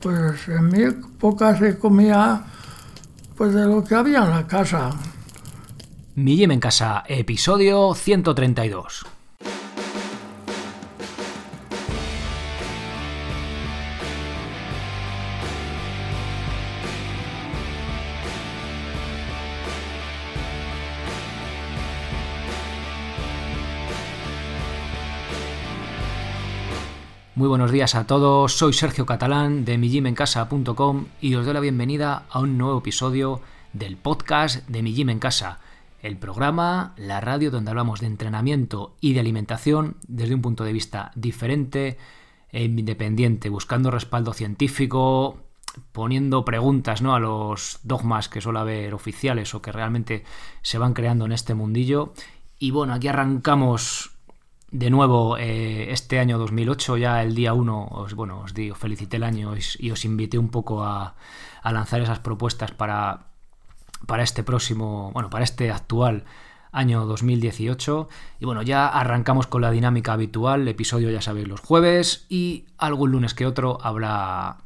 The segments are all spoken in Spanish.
Pues en mi época se comía pues de lo que había en la casa. Mi en Casa, episodio 132. Muy buenos días a todos, soy Sergio Catalán de mijimencasa.com y os doy la bienvenida a un nuevo episodio del podcast de Mi Gym en Casa, el programa, la radio donde hablamos de entrenamiento y de alimentación desde un punto de vista diferente e independiente, buscando respaldo científico, poniendo preguntas ¿no? a los dogmas que suele haber oficiales o que realmente se van creando en este mundillo. Y bueno, aquí arrancamos de nuevo eh, este año 2008, ya el día 1, os, bueno, os digo, felicité el año y, os invité un poco a, lanzar esas propuestas para, para este próximo, bueno, para este actual año 2018. Y bueno, ya arrancamos con la dinámica habitual, episodio ya sabéis los jueves y algún lunes que otro habrá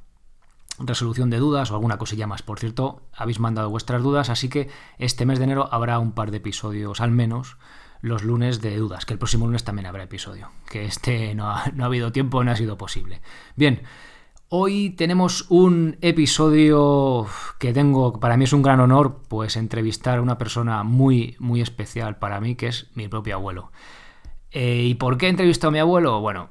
resolución de dudas o alguna cosilla más. Por cierto, habéis mandado vuestras dudas, así que este mes de enero habrá un par de episodios al menos los lunes de dudas, que el próximo lunes también habrá episodio, que este no ha, no ha habido tiempo, no ha sido posible. Bien, hoy tenemos un episodio que tengo, para mí es un gran honor, pues entrevistar a una persona muy, muy especial para mí, que es mi propio abuelo. Eh, ¿Y por qué he entrevistado a mi abuelo? Bueno,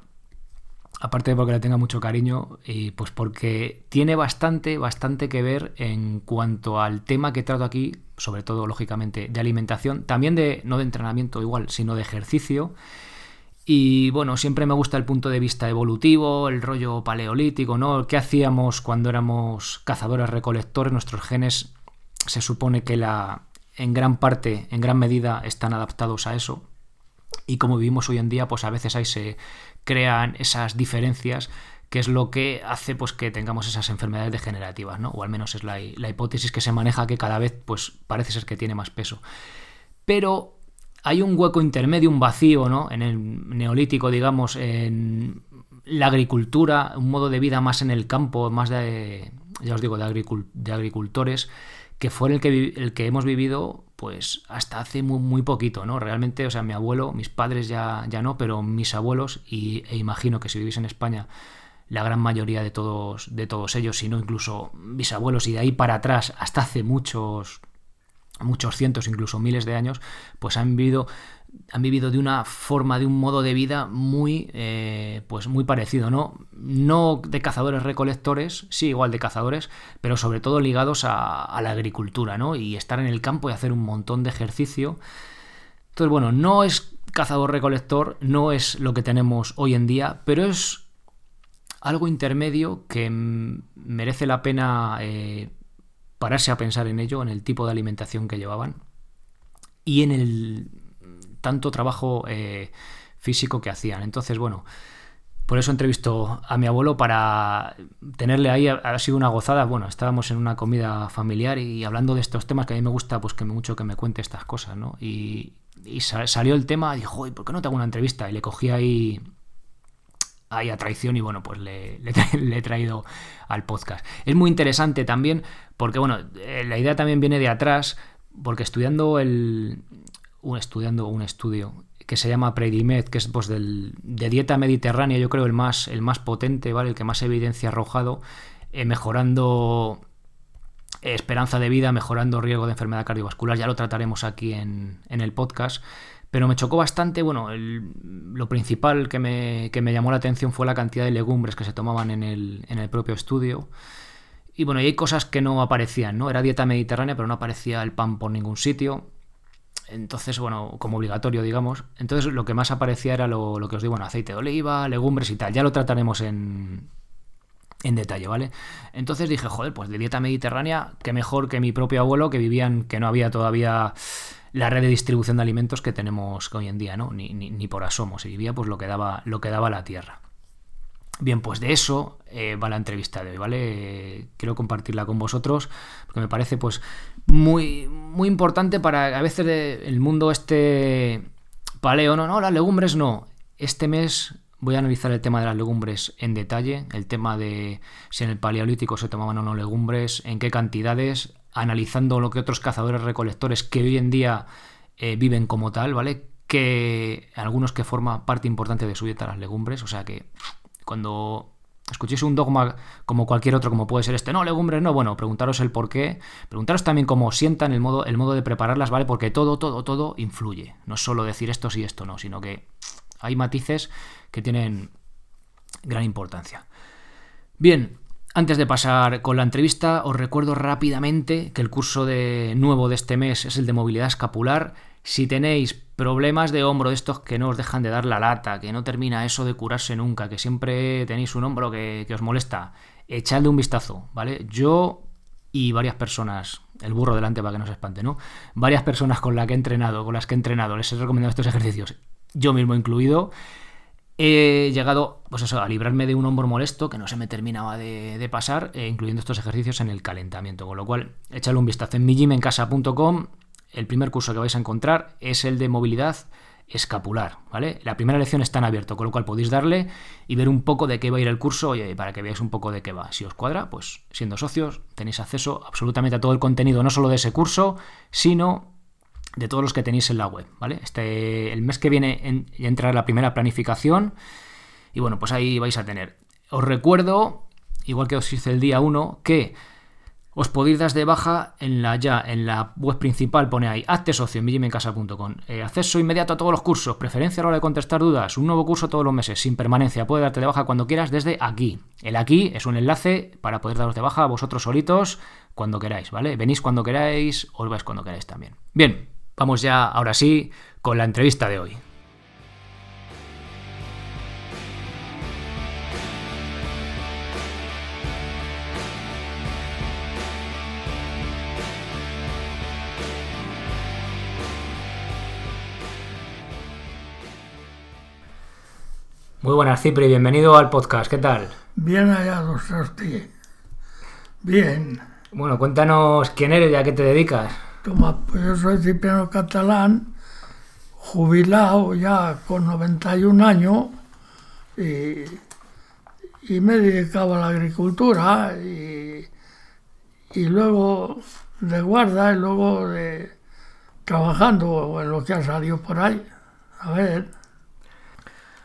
aparte de porque le tenga mucho cariño, y pues porque tiene bastante, bastante que ver en cuanto al tema que trato aquí, sobre todo, lógicamente, de alimentación, también de, no de entrenamiento igual, sino de ejercicio. Y bueno, siempre me gusta el punto de vista evolutivo, el rollo paleolítico, ¿no? ¿Qué hacíamos cuando éramos cazadores recolectores? Nuestros genes se supone que la, en gran parte, en gran medida, están adaptados a eso. Y como vivimos hoy en día, pues a veces ahí se crean esas diferencias que es lo que hace pues que tengamos esas enfermedades degenerativas, ¿no? O al menos es la, hipótesis que se maneja que cada vez pues parece ser que tiene más peso. Pero hay un hueco intermedio, un vacío, ¿no? En el neolítico, digamos, en la agricultura, un modo de vida más en el campo, más de, ya os digo, de, de agricultores, que fue el que, el que hemos vivido pues hasta hace muy, muy, poquito, ¿no? Realmente, o sea, mi abuelo, mis padres ya, ya no, pero mis abuelos, y, e imagino que si vivís en España la gran mayoría de todos, de todos ellos, sino incluso bisabuelos y de ahí para atrás, hasta hace muchos, muchos cientos, incluso miles de años, pues han vivido, han vivido de una forma, de un modo de vida muy, eh, pues muy parecido, ¿no? No de cazadores recolectores, sí, igual de cazadores, pero sobre todo ligados a, la agricultura, ¿no? Y estar en el campo y hacer un montón de ejercicio. Entonces, bueno, no es cazador recolector, no es lo que tenemos hoy en día, pero es algo intermedio que merece la pena eh, pararse a pensar en ello, en el tipo de alimentación que llevaban y en el tanto trabajo eh, físico que hacían. Entonces, bueno, por eso entrevisto a mi abuelo para tenerle ahí, ha sido una gozada. Bueno, estábamos en una comida familiar y hablando de estos temas que a mí me gusta, pues que mucho que me cuente estas cosas, ¿no? Y, salió el tema, dijo, ¿por qué no te hago una entrevista? Y le cogí ahí hay a traición y bueno, pues le, he traído al podcast. Es muy interesante también porque, bueno, eh, la idea también viene de atrás, porque estudiando el... Un, estudiando un estudio que se llama Predimed, que es pues del, de dieta mediterránea, yo creo el más, el más potente, ¿vale? El que más evidencia ha arrojado, eh, mejorando esperanza de vida, mejorando riesgo de enfermedad cardiovascular, ya lo trataremos aquí en, en el podcast. Pero me chocó bastante, bueno, lo principal que me, llamó la atención fue la cantidad de legumbres que se tomaban en el, en el propio estudio. Y bueno, y hay cosas que no aparecían, ¿no? Era dieta mediterránea, pero no aparecía el pan por ningún sitio. Entonces, bueno, como obligatorio, digamos. Entonces, lo que más aparecía era lo, lo que os digo, bueno, aceite de oliva, legumbres y tal. Ya lo trataremos en, en detalle, ¿vale? Entonces dije, joder, pues de dieta mediterránea, qué mejor que mi propio abuelo, que vivían, que no había todavía la red de distribución de alimentos que tenemos hoy en día, ¿no? Ni, por asomo, se vivía pues lo que daba, lo que daba la tierra. Bien, pues de eso eh, va la entrevista de hoy, ¿vale? quiero compartirla con vosotros porque me parece pues muy, muy importante para a veces el mundo este paleo, no, no, las legumbres no. Este mes voy a analizar el tema de las legumbres en detalle, el tema de si en el paleolítico se tomaban o no legumbres, en qué cantidades, analizando lo que otros cazadores recolectores que hoy en día eh, viven como tal, ¿vale? Que algunos que forman parte importante de su dieta las legumbres, o sea que cuando escuchéis un dogma como cualquier otro, como puede ser este, no, legumbres no, bueno, preguntaros el por qué, preguntaros también cómo sientan el modo, el modo de prepararlas, ¿vale? Porque todo, todo, todo influye. No es solo decir esto sí, esto no, sino que hay matices que tienen gran importancia. Bien, antes de pasar con la entrevista, os recuerdo rápidamente que el curso de nuevo de este mes es el de movilidad escapular. Si tenéis problemas de hombro de estos que no os dejan de dar la lata, que no termina eso de curarse nunca, que siempre tenéis un hombro que, os molesta, echadle un vistazo, ¿vale? Yo y varias personas, el burro delante para que no se espante, ¿no? Varias personas con las que he entrenado, con las que he entrenado, les he recomendado estos ejercicios, yo mismo incluido, he llegado pues eso, a librarme de un hombro molesto que no se me terminaba de, pasar, eh, incluyendo estos ejercicios en el calentamiento. Con lo cual, échale un vistazo en mijimencasa.com. El primer curso que vais a encontrar es el de movilidad escapular, ¿vale? La primera lección está en abierto, con lo cual podéis darle y ver un poco de qué va a ir el curso y para que veáis un poco de qué va. Si os cuadra, pues siendo socios tenéis acceso absolutamente a todo el contenido, no solo de ese curso, sino de todos los que tenéis en la web, ¿vale? Este, el mes que viene en, entrará la primera planificación y bueno, pues ahí vais a tener. Os recuerdo, igual que os hice el día 1, que os podéis dar de baja en la ya, en la web principal, pone ahí, hazte socio en. Eh, acceso inmediato a todos los cursos, preferencia a la hora de contestar dudas, un nuevo curso todos los meses, sin permanencia, puedes darte de baja cuando quieras desde aquí. El aquí es un enlace para poder daros de baja a vosotros solitos cuando queráis, ¿vale? Venís cuando queráis, os vais cuando queráis también. Bien, Vamos ya, ahora sí, con la entrevista de hoy. Muy buenas, Cipri, bienvenido al podcast, ¿qué tal? Bien hallado, usted. Bien. Bueno, cuéntanos quién eres y a qué te dedicas. Toma, pues yo soy Cipriano Catalán, jubilado ya con 91 años y, y me dedicaba a la agricultura y, y luego de guarda y luego de trabajando en lo que ha salido por ahí. A ver.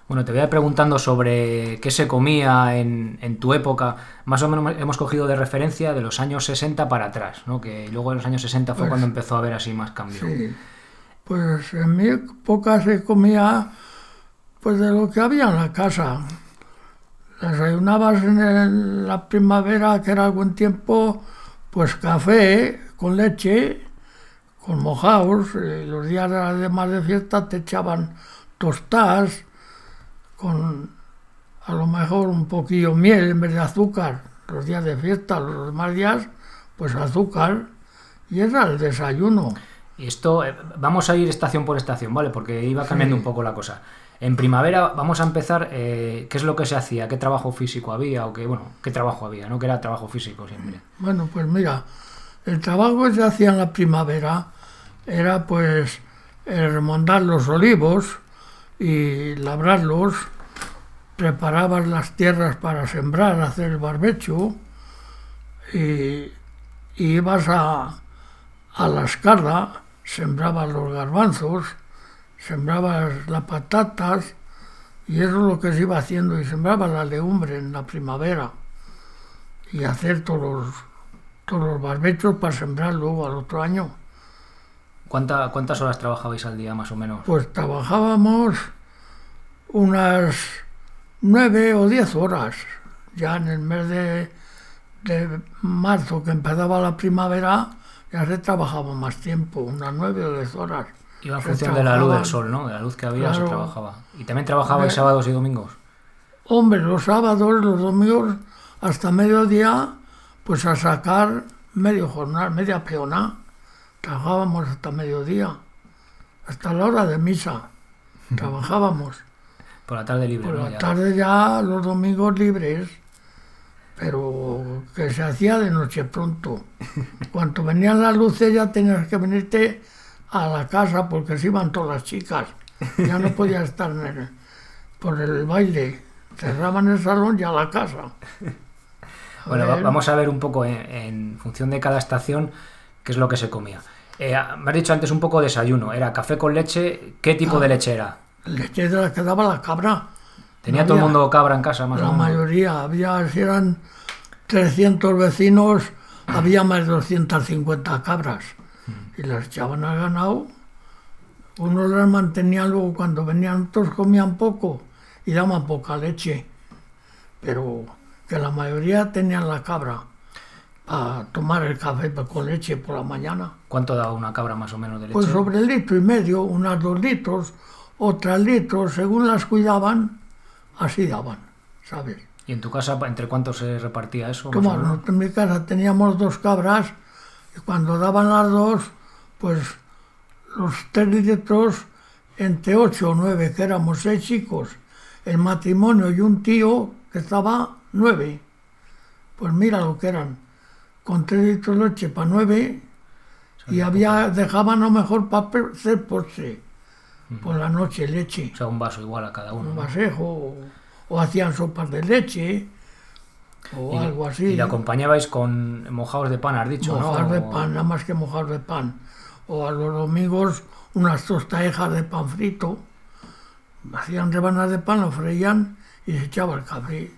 Bueno, te voy a ir preguntando sobre qué se comía en, en, tu época. Más o menos hemos cogido de referencia de los años 60 para atrás, ¿no? Que luego en los años 60 fue pues cuando empezó a haber así más cambios. Sí. Pues en mi época se comía pues de lo que había en la casa. Desayunabas en la primavera, que era algún tiempo, pues café con leche, con mojados. los días además de fiesta te echaban tostadas con a lo mejor un poquillo miel en vez de azúcar, los días de fiesta, los demás días, pues azúcar, y era el desayuno. Y esto, eh, vamos a ir estación por estación, ¿vale? Porque iba cambiando un poco la cosa. En primavera vamos a empezar, eh, ¿qué es lo que se hacía? ¿Qué trabajo físico había? O qué, bueno, ¿qué trabajo había? ¿No? Que era trabajo físico siempre. Bueno, pues mira, el trabajo que se hacía en la primavera era pues remondar los olivos, y labrarlos, preparabas las tierras para sembrar, hacer el barbecho y, ibas a, a la escarra, sembrabas los garbanzos, sembrabas las patatas y eso es lo que se iba haciendo y sembraba la legumbre en la primavera y hacer todos los, todos los barbechos para sembrar luego al otro año. ¿Cuántas horas trabajabais al día más o menos? Pues trabajábamos unas nueve o diez horas. Ya en el mes de, marzo, que empezaba la primavera, ya se trabajaba más tiempo, unas nueve o diez horas. Iba en función de la luz del sol, ¿no? De la luz que había se trabajaba. ¿Y también trabajabais sábados y domingos? Hombre, los sábados, los domingos, hasta mediodía, pues a sacar medio jornal, media peona. Trabajábamos hasta mediodía, hasta la hora de misa. Trabajábamos. Por la tarde libre. Por la tarde ya los domingos libres, pero que se hacía de noche pronto. Cuando venían las luces ya tenías que venirte a la casa porque se iban todas las chicas. Ya no podías estar en por el baile. Cerraban el salón y a la casa. A Bueno, ver, vamos a ver un poco en, en función de cada estación qué es lo que se comía. Eh, me has dicho antes un poco desayuno. ¿Era café con leche? ¿Qué tipo Ah. de leche era? Leche de la que daba la cabra. ¿Tenía No todo el mundo cabra en casa más La o menos? mayoría, había, si eran 300 vecinos, había más de 250 cabras. Y las echaban al ganado. Unos las mantenían luego cuando venían, otros comían poco y daban poca leche. Pero que la mayoría tenían la cabra para tomar el café con leche por la mañana. ¿Cuánto daba una cabra más o menos de leche? Pues sobre el litro y medio, unas dos litros, otras litros, según las cuidaban, así daban, ¿sabes? ¿Y en tu casa entre cuántos se repartía eso? Como o menos? nosotros en mi casa teníamos dos cabras y cuando daban las dos, pues los tres litros entre ocho o nueve, que éramos seis chicos, el matrimonio y un tío que estaba nueve. Pues mira lo que eran, con tres litros de leche para nueve y había, dejaban a lo mejor para hacer postre por la noche leche O sea, un vaso igual a cada uno. un vasejo o, o hacían sopas de leche o Y- algo así. Y la acompañabais con mojados de pan, has dicho, mojar ¿no? de pan, nada más que mojar de pan. O a los domingos unas tostadejas de pan frito. Hacían rebanadas de pan, lo freían y se echaba el café.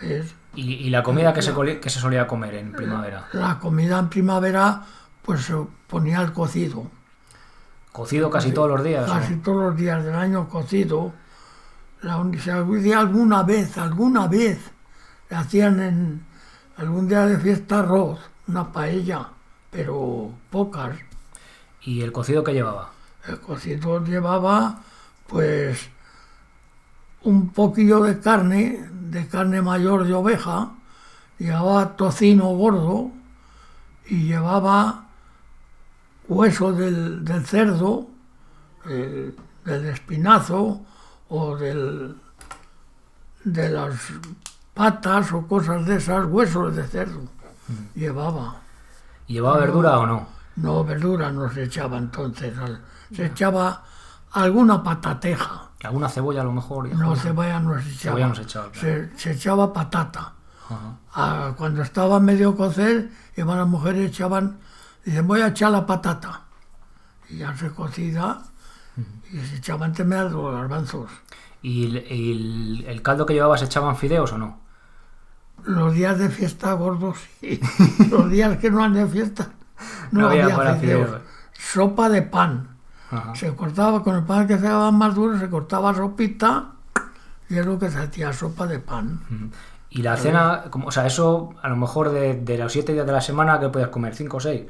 ¿sabes? ¿Y, y la comida que se, que se solía comer en primavera? La comida en primavera pues se ponía el cocido. ¿Cocido casi todos los días? Casi todos los días del año cocido. La, si algún día, alguna vez, alguna vez, le hacían en algún día de fiesta arroz, una paella, pero pocas. ¿Y el cocido que llevaba? El cocido llevaba, pues, un poquillo de carne, de carne mayor de oveja, llevaba tocino gordo y llevaba hueso del, del cerdo, eh, del espinazo o del, de las patas o cosas de esas, huesos de cerdo. Llevaba. ¿Y llevaba verdura o no? No, verdura no se echaba entonces. Se echaba alguna patateja. ¿Alguna cebolla a lo mejor? No, cebolla no se echaba. Cebolla no se echaba, claro. Se, se echaba patata. Ajá. Ah, cuando estaba medio cocer, iban las mujeres echaban, dicen, voy a echar la patata. Y ya se cocida y se echaban medias los garbanzos. ¿Y, el, el- el caldo que llevaba se echaban fideos o no? Los días de fiesta gordos, sí. Los días que no han de fiesta, no, No había había, fideos. fideos. Sopa de pan. Ajá. Se cortaba con el pan que se daba más duro, se cortaba sopita y es lo que se hacía, sopa de pan. ¿Y la cena, como, o sea, eso a lo mejor de, de los siete días de la semana que podías comer? ¿Cinco o seis?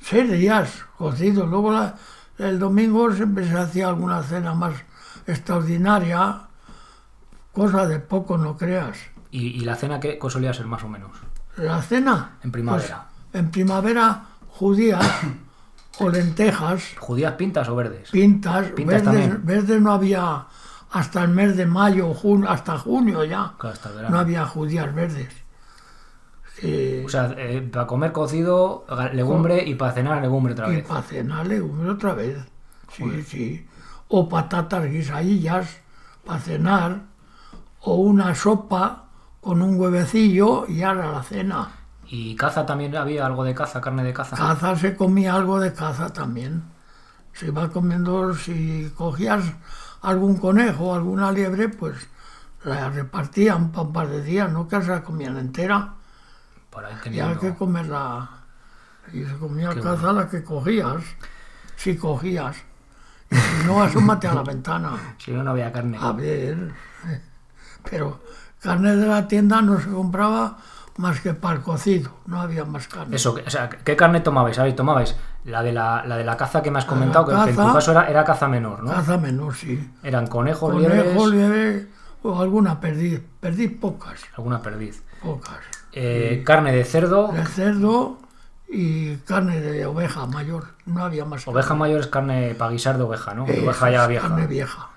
Seis días cocidos. Luego la- el domingo siempre se hacía alguna cena más extraordinaria, cosa de poco, no creas. ¿Y, y la cena qué solía ser más o menos? La cena. En primavera. pues, en primavera, judías o lentejas, ¿Judías pintas o verdes? pintas, Pintas verdes, también. verdes no había hasta el mes de mayo, junio, hasta junio ya. Hasta No había judías verdes. Sí, O sea, eh, para comer cocido, legumbre y para cenar legumbre otra y vez. para cenar legumbre otra vez. Sí, sí. O patatas guisadillas para cenar. O una sopa con un huevecillo y ahora la cena. ¿Y caza también había algo de caza, carne de caza? Caza se comía algo de caza también. Se iba comiendo, si cogías algún conejo, alguna liebre, pues la repartían para un par de días, no que se la comían entera. Por ahí uno. que comerla. Y se comía Qué caza la que cogías, si cogías. Y si no, asómate a la ventana. Si no, no había carne. A ver. Pero carne de la tienda no se compraba más que para el cocido, no había más carne. Eso, o sea, ¿qué carne tomabais? ¿Sabéis? Tomabais la de la, la de la caza que me has comentado, que, que en tu caso era, era caza menor, ¿no? Caza menor, sí. Eran conejos, Conejo, liebres, liebre o alguna perdiz. Perdiz pocas, alguna perdiz. pocas. Eh, Carne de cerdo, De cerdo y carne de oveja mayor. No había más oveja mayor es carne para guisar de oveja, ¿no? oveja ya vieja. Carne vieja.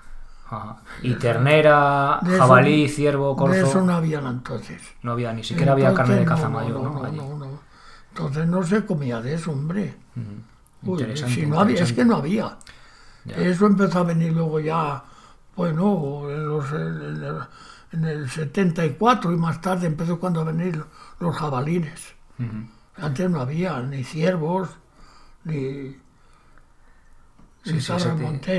Ajá. Y ternera, De eso- jabalí, ciervo, De corzo. eso no había entonces. No había, ni siquiera había carne de caza no, mayor, ¿no? No, no, no. Entonces no se comía de eso, hombre. Uy, Interesante, si no había, es que no había. Ya. Eso empezó a venir luego ya Bueno, en, los, en, el, en el 74 y más tarde empezó cuando a venir los jabalines. Antes no había ni ciervos, ni, Sí, sí, te-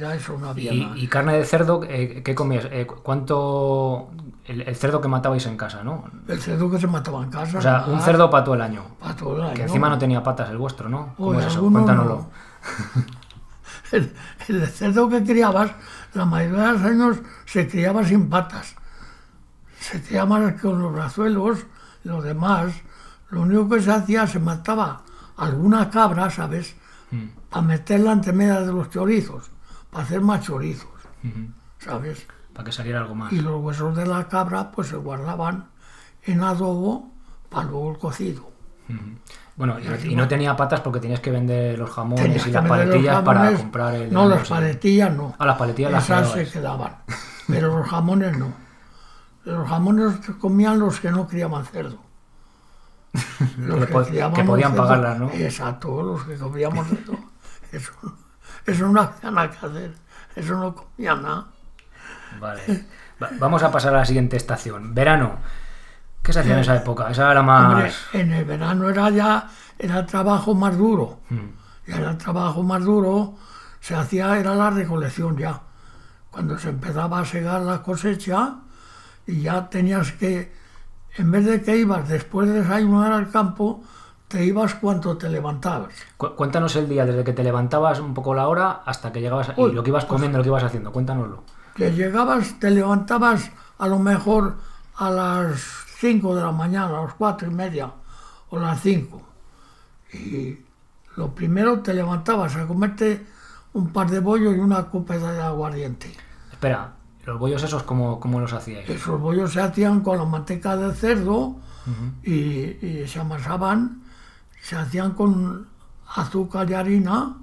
de eso, no había Y, carne de cerdo, eh, ¿qué comías? Eh, cu- ¿Cuánto...? El, el cerdo que matabais en casa, ¿no? El cerdo que se mataba en casa. O sea, un cerdo para todo el año. para todo el año. Que encima no tenía patas el vuestro, ¿no? ¿Cómo Uy, es eso? alguno Cuéntanoslo. no. el, el cerdo que criabas, la mayoría de los años se criaba sin patas. Se criaba con los brazuelos, los demás. Lo único que se hacía, se mataba alguna cabra, ¿sabes? Mm, Para meterla entre medias de los chorizos, para hacer más chorizos. ¿sabes? Para que saliera algo más. Y los huesos de la cabra, pues se guardaban en adobo para luego el cocido. Bueno, y, no tenía patas porque tenías que vender los jamones Tenías y las paletillas para comprar el... No, las paletillas no. Ah, las paletillas las Esas se quedaban. Pero los jamones no. Los jamones comían los que no criaban cerdo. Los Que podían pagarlas, ¿no? Exacto, los que comíamos cerdo. Eso, eso no había nada que hacer. Eso no comía nada. Vale. Va- Vamos a pasar a la siguiente estación. Verano. ¿Qué se hacía en esa época? Esa era más... Hombre, en el verano era ya era el trabajo más duro. Mm, Y era el trabajo más duro, se hacía, era la recolección ya. Cuando se empezaba a segar la cosecha y ya tenías que, en vez de que ibas después de desayunar al campo, te ibas cuando te levantabas. Cu- Cuéntanos el día, desde que te levantabas un poco la hora hasta que llegabas Uy, y lo que ibas pues- comiendo, lo que ibas haciendo. Cuéntanoslo. Que llegabas, te levantabas a lo mejor a las 5 de la mañana, a las 4 y media o las 5. Y lo primero te levantabas a comerte un par de bollos y una copa de aguardiente. Espera, los bollos esos, ¿cómo, cómo los hacíais? Esos bollos se hacían con la manteca de cerdo y, y se amasaban, se hacían con azúcar y harina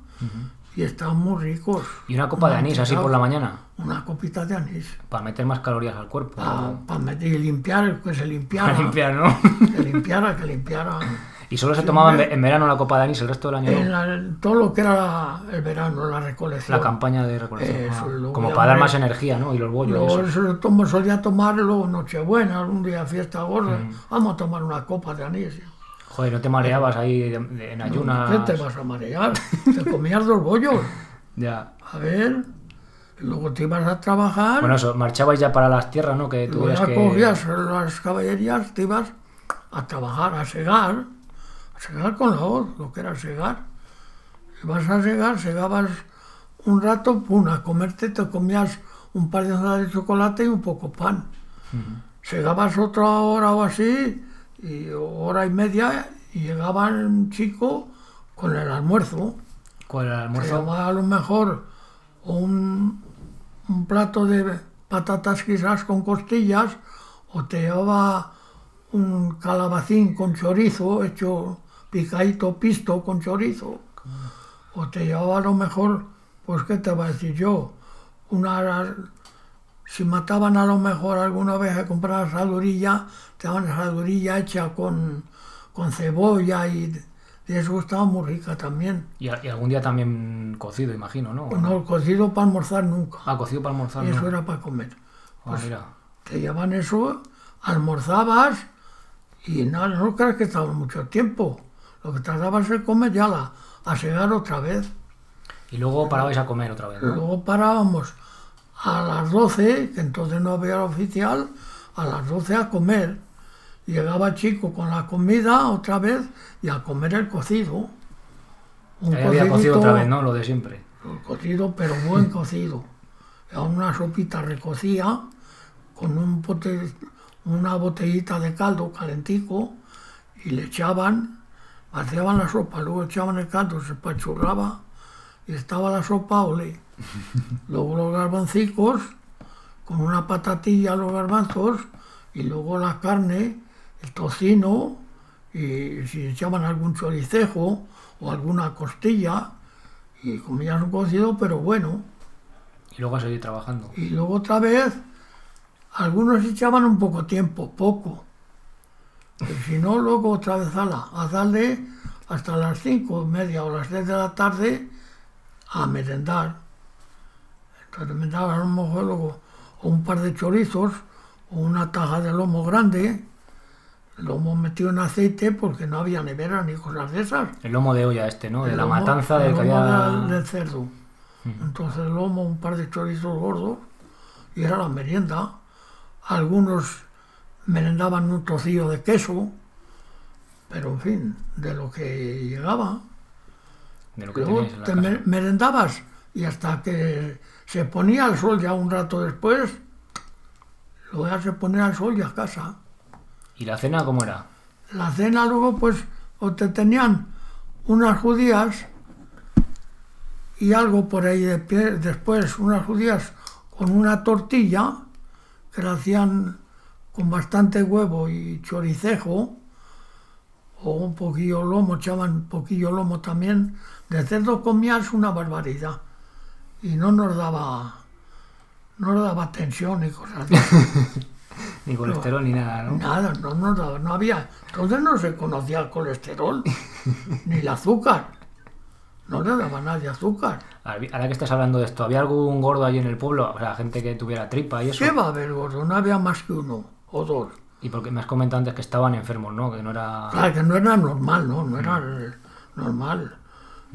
y estaban muy ricos. Y una copa de anís, así por la mañana, Una copita de anís. para meter más calorías al cuerpo. Para meter y limpiar, que se limpiara. Para limpiar, ¿no? Que limpiara, que limpiara. y solo se tomaba en, en verano la copa de anís, el resto del año todo lo que era el verano, la recolección. La campaña de recolección. Eso, Ah, como para dar más energía, ¿no? Y los bollos. Luego eso. eso tomo, solía tomar luego Nochebuena, un día fiesta gorda. Mm. Vamos a tomar una copa de anís. Joder, no te mareabas ahí de- de- en ayunas. ¿Qué te vas a marear? Te comías dos bollos. Ya. A ver, luego te ibas a trabajar, Bueno, eso, marchabais ya para las tierras, ¿no? Que tuvieras ya que. cogías las caballerías, te ibas a trabajar, a segar, segar con la hoz, lo que era segar. Ibas a segar, segabas un rato, pum, a comerte, te comías un par de onzas de chocolate y un poco pan. Segabas otra hora o así, y hora y media, y llegaba un chico con el almuerzo. ¿Cuál era el Te almuerzo? llevaba a lo mejor un, un plato de patatas quizás con costillas o te llevaba un calabacín con chorizo hecho picadito pisto con chorizo o te llevaba a lo mejor pues qué te va a decir yo una si mataban a lo mejor alguna vez a comprar salurilla te daban salurilla hecha con, con cebolla y de eso estaba muy rica también Y, y algún día también cocido, imagino, ¿no? pues no, cocido para almorzar nunca. Ah, cocido para almorzar, Eso no. era para comer. Ah, mira. Te llevan eso, almorzabas y nada, no creas que estaba mucho tiempo. Lo que tardabas en comer ya la, a segar otra vez. Y luego parabais a comer otra vez, ¿no? Luego parábamos a las 12, que entonces no había oficial, a las 12 a comer. Llegaba chico con la comida otra vez y a comer el cocido. Un Ahí había cocido otra vez, ¿no? Lo de siempre. cocido, pero buen cocido. Era una sopita recocida con un bote, una botellita de caldo calentico y le echaban, vaciaban la sopa, luego echaban el caldo, se pachurraba y estaba la sopa ole. Luego los garbancicos, con una patatilla los garbanzos y luego la carne, el tocino y si echaban algún choricejo o alguna costilla y comías un cocido, pero bueno. Y luego a seguir trabajando. Y luego otra vez, algunos echaban un poco tiempo, poco. Si no, luego otra vez a, la, a darle hasta las cinco, media o las 10 de la tarde a merendar. Entonces me daban a lo mejor luego un par de chorizos o una taja de lomo grande, lomo metido en aceite porque no había nevera ni cosas de esas. El lomo de olla este, ¿no? De El la lomo- matanza del el que lomo había... del- del cerdo. Entonces el lomo, un par de chorizos gordos y era la merienda. Algunos merendaban un trocillo de queso, pero en fin, de lo que llegaba. De lo que Luego te me- merendabas y hasta que se ponía el sol ya un rato después, luego ya se ponía el sol y a casa. ¿Y la cena cómo era? La cena luego pues o te tenían unas judías y algo por ahí de pie, después unas judías con una tortilla que la hacían con bastante huevo y choricejo o un poquillo lomo, echaban un poquillo lomo también. De cerdo comías una barbaridad y no nos daba no nos daba tensión y cosas así. Ni colesterol ni nada, ¿no? Nada, no, no, no, no había. Entonces no se conocía el colesterol, ni el azúcar. No le daba nadie azúcar. Ahora que estás hablando de esto, ¿había algún gordo allí en el pueblo? O sea, gente que tuviera tripa y eso. ¿Qué va a haber, gordo? No había más que uno o dos. Y porque me has comentado antes que estaban enfermos, ¿no? Que no era... Claro, que no era normal, ¿no? No era normal.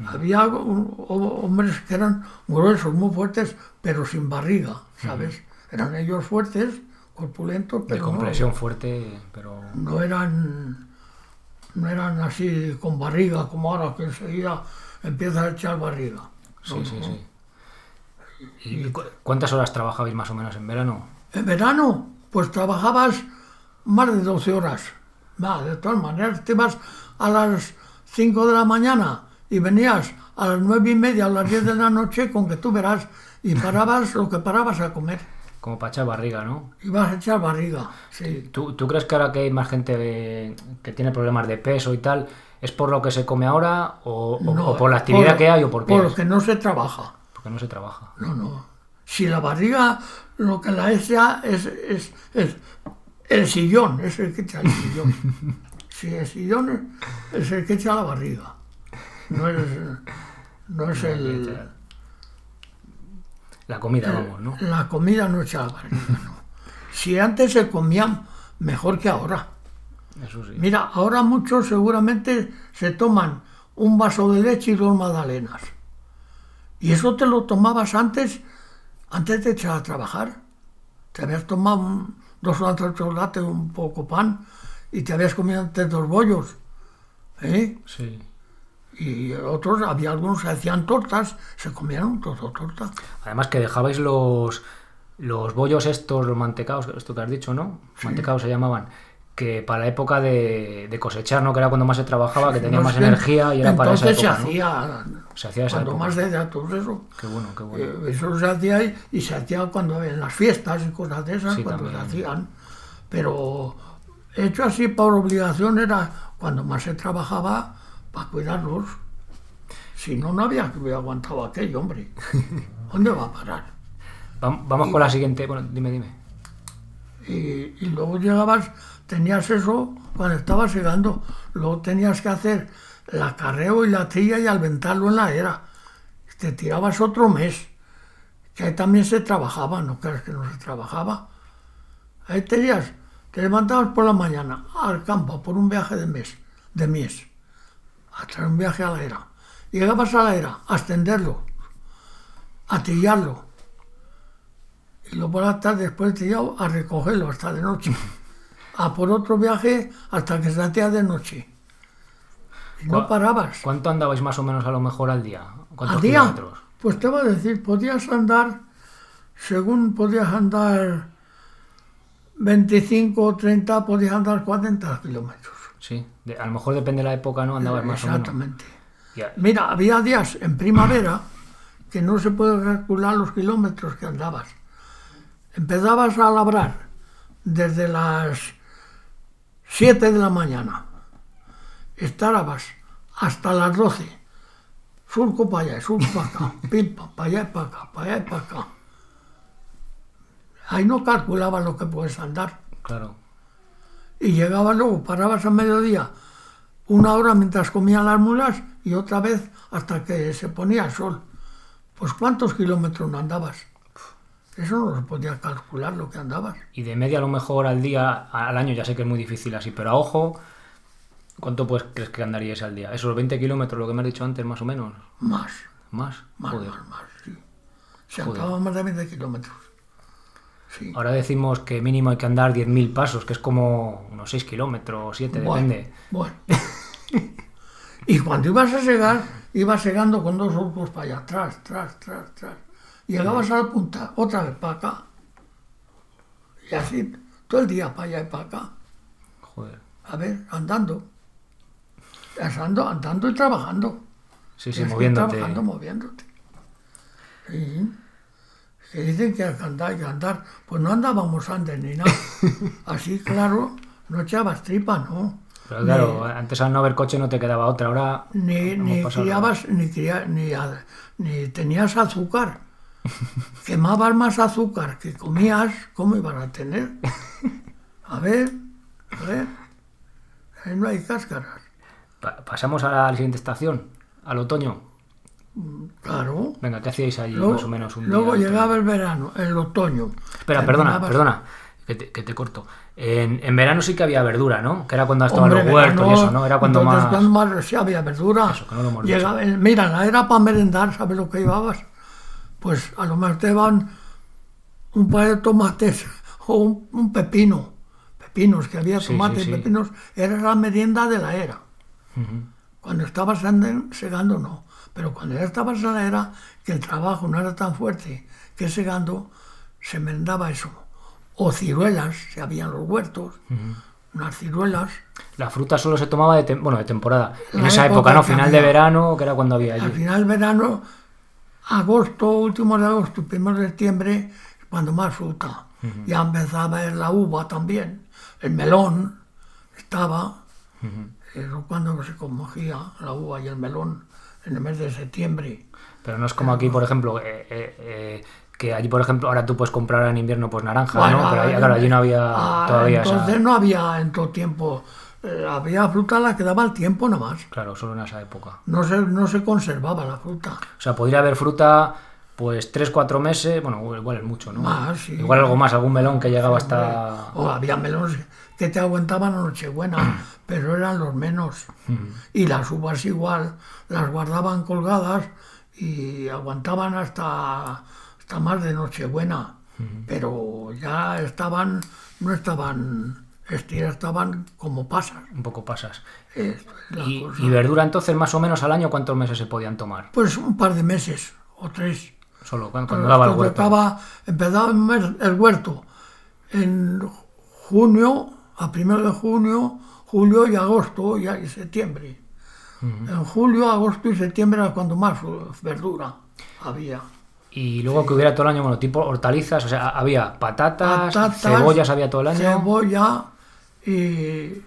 Había un- ho- hombres que eran gruesos, muy fuertes, pero sin barriga, ¿sabes? Eran ellos fuertes, corpulentos, de pero no, compresión fuerte, pero... no eran no eran así con barriga como ahora que enseguida empieza a echar barriga. Sí, No, sí, no. sí. ¿Y cu- cuántas horas trabajabais más o menos en verano? En verano, pues trabajabas más de 12 horas. Va, de todas maneras, te ibas a las 5 de la mañana y venías a las 9 y media, a las 10 de la noche, con que tú verás, y parabas lo que parabas a comer. Como para echar barriga, ¿no? Ibas a echar barriga, sí. ¿Tú, tú crees que ahora que hay más gente de- que tiene problemas de peso y tal, es por lo que se come ahora o, o- No, o por la actividad que hay o por qué? Porque no se trabaja. Porque no se trabaja. No, no. Si la barriga lo que la es, es, es el sillón, es el que echa el sillón. Si el sillón es el que echa la barriga. No es, no es el, La comida, vamos, ¿no? la comida no echa la barriga, no. Si antes se comía mejor que ahora. Eso sí. Mira, ahora muchos seguramente se toman un vaso de leche y dos magdalenas. Y eso te lo tomabas antes, antes de echar a trabajar. Te habías tomado un- dos onzas de chocolate, un poco pan, y te habías comido antes dos bollos. ¿eh? Sí. Y otros, había algunos que hacían tortas, se comían un trozo de torta. Además que dejabais los, los bollos estos, los mantecaos, esto que has dicho, ¿no? Mantecaos se llamaban, que para la época de, de cosechar, ¿no? Que era cuando más se trabajaba, que tenía No más energía y era para esa época, se ¿no? hacía, Se hacía esa cuando época. más de datos eso. Qué bueno, qué bueno. Eh, Eso se hacía y, y se hacía cuando en las fiestas y cosas de esas, Sí, cuando también. se hacían. Pero hecho así por obligación era cuando más se trabajaba para cuidarlos. Si no, no había aguantado aquello, hombre. ¿Dónde va a parar? Vam- Vamos con la siguiente. Bueno, dime, dime. Y, y luego llegabas, tenías eso cuando estabas llegando, luego tenías que hacer el acarreo y la trilla y alventarlo en la era. Te tirabas otro mes, que ahí también se trabajaba, no creas que no se trabajaba. Ahí tenías, te levantabas por la mañana al campo por un viaje de mes, de mies, a traer un viaje a la era. Llegabas a la era a extenderlo, a trillarlo, y luego por la tarde después de a recogerlo hasta de noche. A por otro viaje hasta que se hacía de noche. Y no ¿Cuá- parabas. ¿Cuánto andabais más o menos a lo mejor al día? ¿Cuántos ¿Al día? kilómetros? Pues te voy a decir, podías andar, según podías andar 25 o 30, podías andar 40 kilómetros. Sí. De- a lo mejor depende de la época, ¿no? Andabas más o menos. Exactamente. Mira, había días en primavera que no se puede calcular los kilómetros que andabas. Empezabas a labrar desde las 7 de la mañana. Estarabas hasta las 12. Surco para allá, surco para acá, pim, pam, para allá y para acá, para allá y para acá. Ahí no calculabas lo que puedes andar. Claro. Y llegabas luego, parabas a mediodía, una hora mientras comían las mulas y otra vez hasta que se ponía el sol. Pues ¿cuántos kilómetros no andabas? Eso no se podía calcular lo que andabas. Y de media a lo mejor al día, al año ya sé que es muy difícil así, pero a ojo, ¿cuánto pues crees que andaríais al día? ¿Esos 20 kilómetros, lo que me has dicho antes, más o menos? Más, ¿Más? más, Joder. más, más, sí. Se Joder. andaban más de 20 kilómetros. Sí. Ahora decimos que mínimo hay que andar 10.000 pasos, que es como unos 6 kilómetros, 7, Bueno, depende. Bueno. y cuando ibas a segar, ibas segando con dos surcos para allá, atrás, tras, tras, tras. Llegabas a la punta, otra vez para acá. Y así, todo el día para allá y para acá. Joder. A ver, andando. Andando, andando y trabajando. Sí, Y sí, moviéndote. Trabajando, moviéndote. Sí. Que dicen que hay que andar, hay que andar. Pues no andábamos antes ni nada. Así, claro, no echabas tripa, ¿no? Pero claro, antes al no haber coche no te quedaba otra. Ahora Ni, criabas, ni, cría- ni, ni tenías azúcar. Quemabas más azúcar que comías, ¿cómo iban a tener? A ver, a ver. Ahí no hay cáscaras. Pa- pasamos a la siguiente estación, al otoño. Claro. Venga, ¿qué hacíais allí Luego, más o menos un luego día? llegaba el verano, el otoño. Espera, perdona, perdona, que te, que te corto. En, en verano sí que había verdura, ¿no? Que era cuando estaban los huertos y eso, ¿no? Era cuando más... cuando más sí había verdura. Eso, que no lo hemos Llegaba, mira, era para merendar, ¿sabes lo que llevabas? Pues a lo mejor te iban un par de tomates o un, un pepino. Pepinos, que había Sí, tomates sí, y sí. pepinos. Era la merienda de la era. Ujú. Cuando estabas anden- segando, no. Pero cuando ya estabas en la era, que el trabajo no era tan fuerte que segando, se merendaba eso. O ciruelas, si habían los huertos, unas ciruelas. La fruta solo se tomaba de, bueno, de temporada. En esa época época, ¿no? Final de verano, que era cuando había Al allí. final del verano, agosto, último de agosto, primero de septiembre, cuando más fruta. Ya empezaba a ver la uva también, el melón estaba, eso cuando se comogía la uva y el melón en el mes de septiembre. Pero no es como aquí, por ejemplo, eh, eh, eh, que allí, por ejemplo, ahora tú puedes comprar en invierno pues naranja, Bueno, ¿no? Pero allí, claro, allí no había ah, todavía esa- Entonces no había en todo tiempo, había fruta la que daba el tiempo nomás. Claro, solo en esa época. No se, no se conservaba la fruta. O sea, podría haber fruta, pues 3-4 meses, bueno, igual es mucho, ¿no? Más, sí. Igual algo más, algún melón que llegaba hasta... O había melones que te aguantaban a Nochebuena, pero eran los menos. Y las uvas igual, las guardaban colgadas y aguantaban hasta, hasta más de Nochebuena. Pero ya estaban, no estaban estaban como pasas. Un poco pasas. La Y, verdura, entonces, más o menos al año, ¿cuántos meses se podían tomar? Pues un par de meses o tres. Solo, cuando, cuando daba el huerto. empezaba el, huerto en junio, a primero de junio, julio y agosto y, y septiembre. En julio, agosto y septiembre era cuando más eh, verdura había. Y luego que hubiera todo el año, bueno, tipo hortalizas, o sea, había patatas, Patatas, cebollas había todo el año. Cebolla y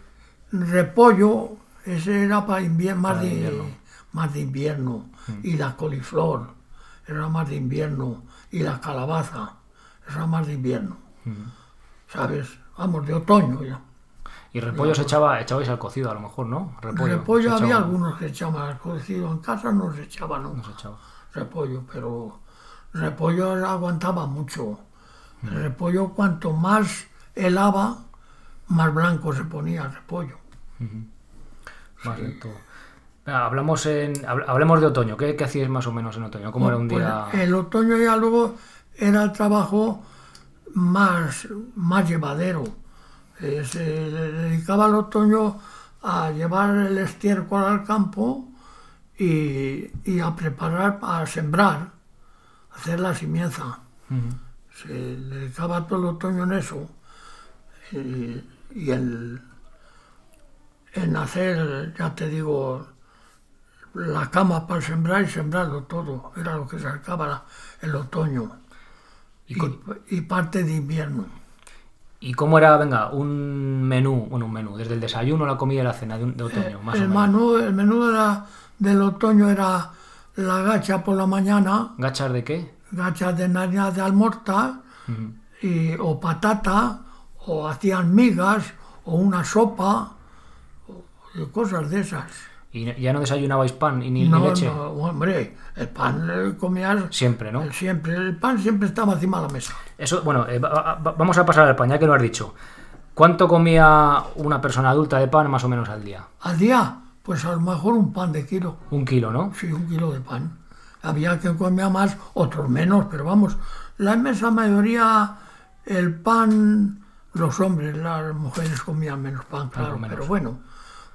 repollo, ese era para invierno, más, Para de, invierno. más de invierno. Y la coliflor, era más de invierno. Y la calabaza, era más de invierno. ¿Sabes? Vamos, de otoño ya. Y repollo se echaba, echabais al cocido a lo mejor, ¿no? Repollo. repollo había echaba- algunos que echaban al cocido, en casa no se echaba no nunca se echaba. repollo, pero repollo aguantaba mucho. El repollo cuanto más helaba, más blanco se ponía el repollo. Más de todo. Venga, hablamos en, habl- hablemos de otoño. ¿Qué, qué hacíais más o menos en otoño? ¿Cómo era un Pues día? el otoño ya luego era el trabajo más, más llevadero. Eh, se dedicaba el otoño a llevar el estiércol al campo y, y a preparar, a sembrar, hacer la simienza. Se dedicaba todo el otoño en eso. Y, y el, en hacer, ya te digo, la cama para sembrar y sembrarlo todo. Era lo que se sacaba el otoño. ¿Y, Y, co- y parte de invierno. y cómo era, venga, un menú, bueno, un menú, desde el desayuno, la comida y la cena de, un- de otoño, más o el, menos? menú, el menú era- del otoño era la gacha por la mañana, ¿Gachas de qué? gacha de harina de almorta, y, o patata, o hacían migas, o una sopa, o, cosas de esas. ¿Y ¿Y ya no desayunabais pan y ni, ni leche? no, hombre, el pan eh, comías Siempre, ¿no? el siempre, el pan siempre estaba encima de la mesa. Eso, bueno, eh, va- va- vamos a pasar al pan, ya que lo has dicho. ¿Cuánto comía una persona adulta de pan más o menos al día? Al día, pues a lo mejor un pan de kilo, Un kilo, ¿no? sí, un kilo de pan. Había que comía más, otros menos, pero vamos, la inmensa mayoría, el pan, los hombres, las mujeres comían menos pan, claro, menos. pero bueno,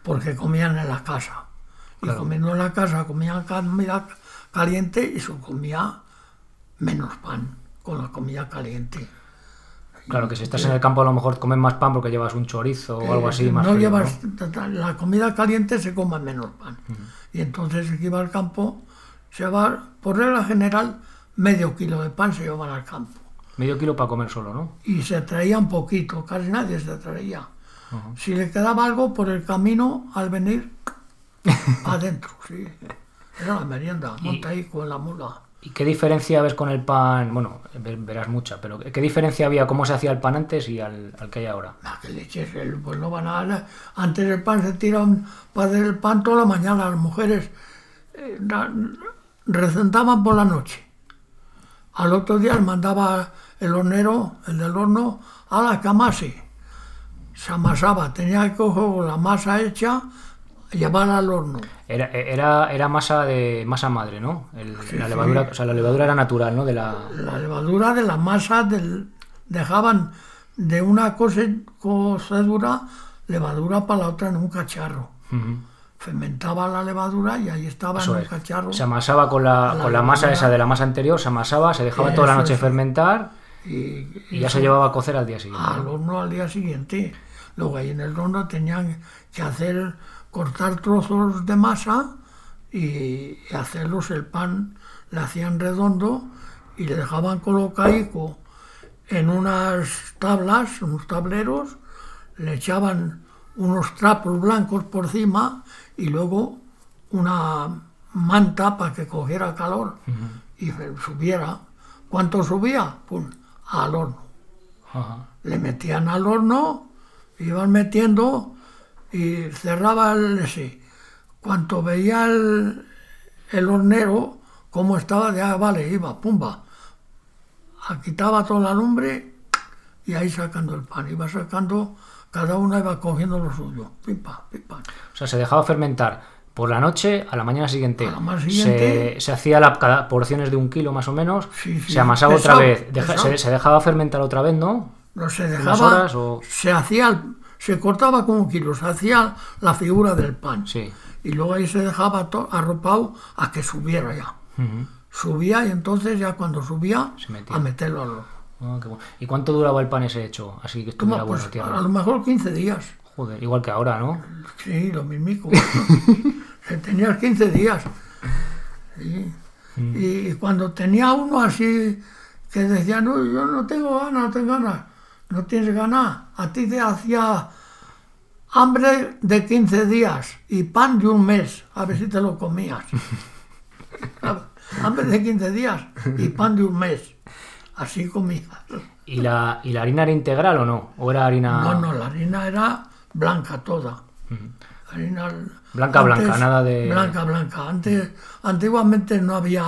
porque comían en la casa. Y Claro. comiendo en la casa comían comida caliente y se comía menos pan con la comida caliente. Claro, que si estás en el campo a lo mejor comes más pan porque llevas un chorizo o algo así Eh, más no frío, llevas ¿no? la comida caliente se come menos pan y entonces el que iba al campo se va por regla general medio kilo de pan se llevaban al campo Medio kilo para comer solo, ¿no? y se traía un poquito casi nadie se traía si le quedaba algo por el camino al venir adentro sí era la merienda monta ahí con la mula ¿Y qué diferencia ves con el pan? Bueno, ve- verás mucha, pero ¿qué diferencia había cómo se hacía el pan antes y al, al que hay ahora? Ah, que leches, pues no van a... Antes el pan se tira un- para hacer el pan toda la mañana. Las mujeres eh, recentaban por la noche. Al otro día les mandaba el hornero, el del horno, a la que amase. Se amasaba, tenía que coger la masa hecha y llevarla al horno. Era, era, era masa de masa madre, ¿no? El- la levadura, o sea, la levadura era natural, ¿no? De la, La levadura de la masa del, dejaban de una cocedura levadura para la otra en un cacharro. Fermentaba la levadura y ahí estaba Eso en es. cacharro Se amasaba con la, La con la masa esa de la masa anterior, se amasaba, se dejaba toda la Eso noche es. fermentar y, y ya se llevaba a cocer al día siguiente. al horno al día siguiente. Luego ahí en el horno tenían que hacer, cortar trozos de masa y, y hacerlos el pan, le hacían redondo y le dejaban colocaico en unas tablas, unos tableros, le echaban unos trapos blancos por encima y luego una manta para que cogiera calor y subiera. ¿Cuánto subía? Pum, al horno. Ajá. Le metían al horno, iban metiendo y cerraba el ese. Cuanto veía el, el hornero cómo estaba, ya vale, iba, pumba. Quitaba toda la lumbre y ahí sacando el pan. Iba sacando, cada una iba cogiendo lo suyo. O sea, se dejaba fermentar por la noche, a la mañana siguiente, A la mañana siguiente. se, se hacía la, cada porciones de un kilo más o menos, Sí, sí, se amasaba pesado, otra vez, deja- se, se dejaba fermentar otra vez, ¿no? No se ¿Unas dejaba, horas o...? se hacía, se cortaba con un kilo, se hacía la figura del pan. Sí. Y luego ahí se dejaba to- arropado a que subiera ya. Subía y entonces ya cuando subía Se metía. a meterlo al horno. Ah, qué bueno. ¿Y cuánto duraba el pan ese hecho? Así que estuviera bueno pues, tierra. a lo mejor 15 días. Joder, igual que ahora, ¿no? Sí, lo mismico. Se tenías 15 días. Sí. Mm. Y cuando tenía uno así que decía, no, yo no tengo ganas, no tengo ganas. No tienes ganas. A ti te hacía hambre de 15 días y pan de un mes. A ver si te lo comías. hambre de 15 días y pan de un mes. Así comías. ¿Y la, ¿Y la harina era integral o no? ¿O era harina...? No, no, la harina era blanca toda. Blanca, blanca, nada de- Blanca, blanca. Antes, antiguamente no había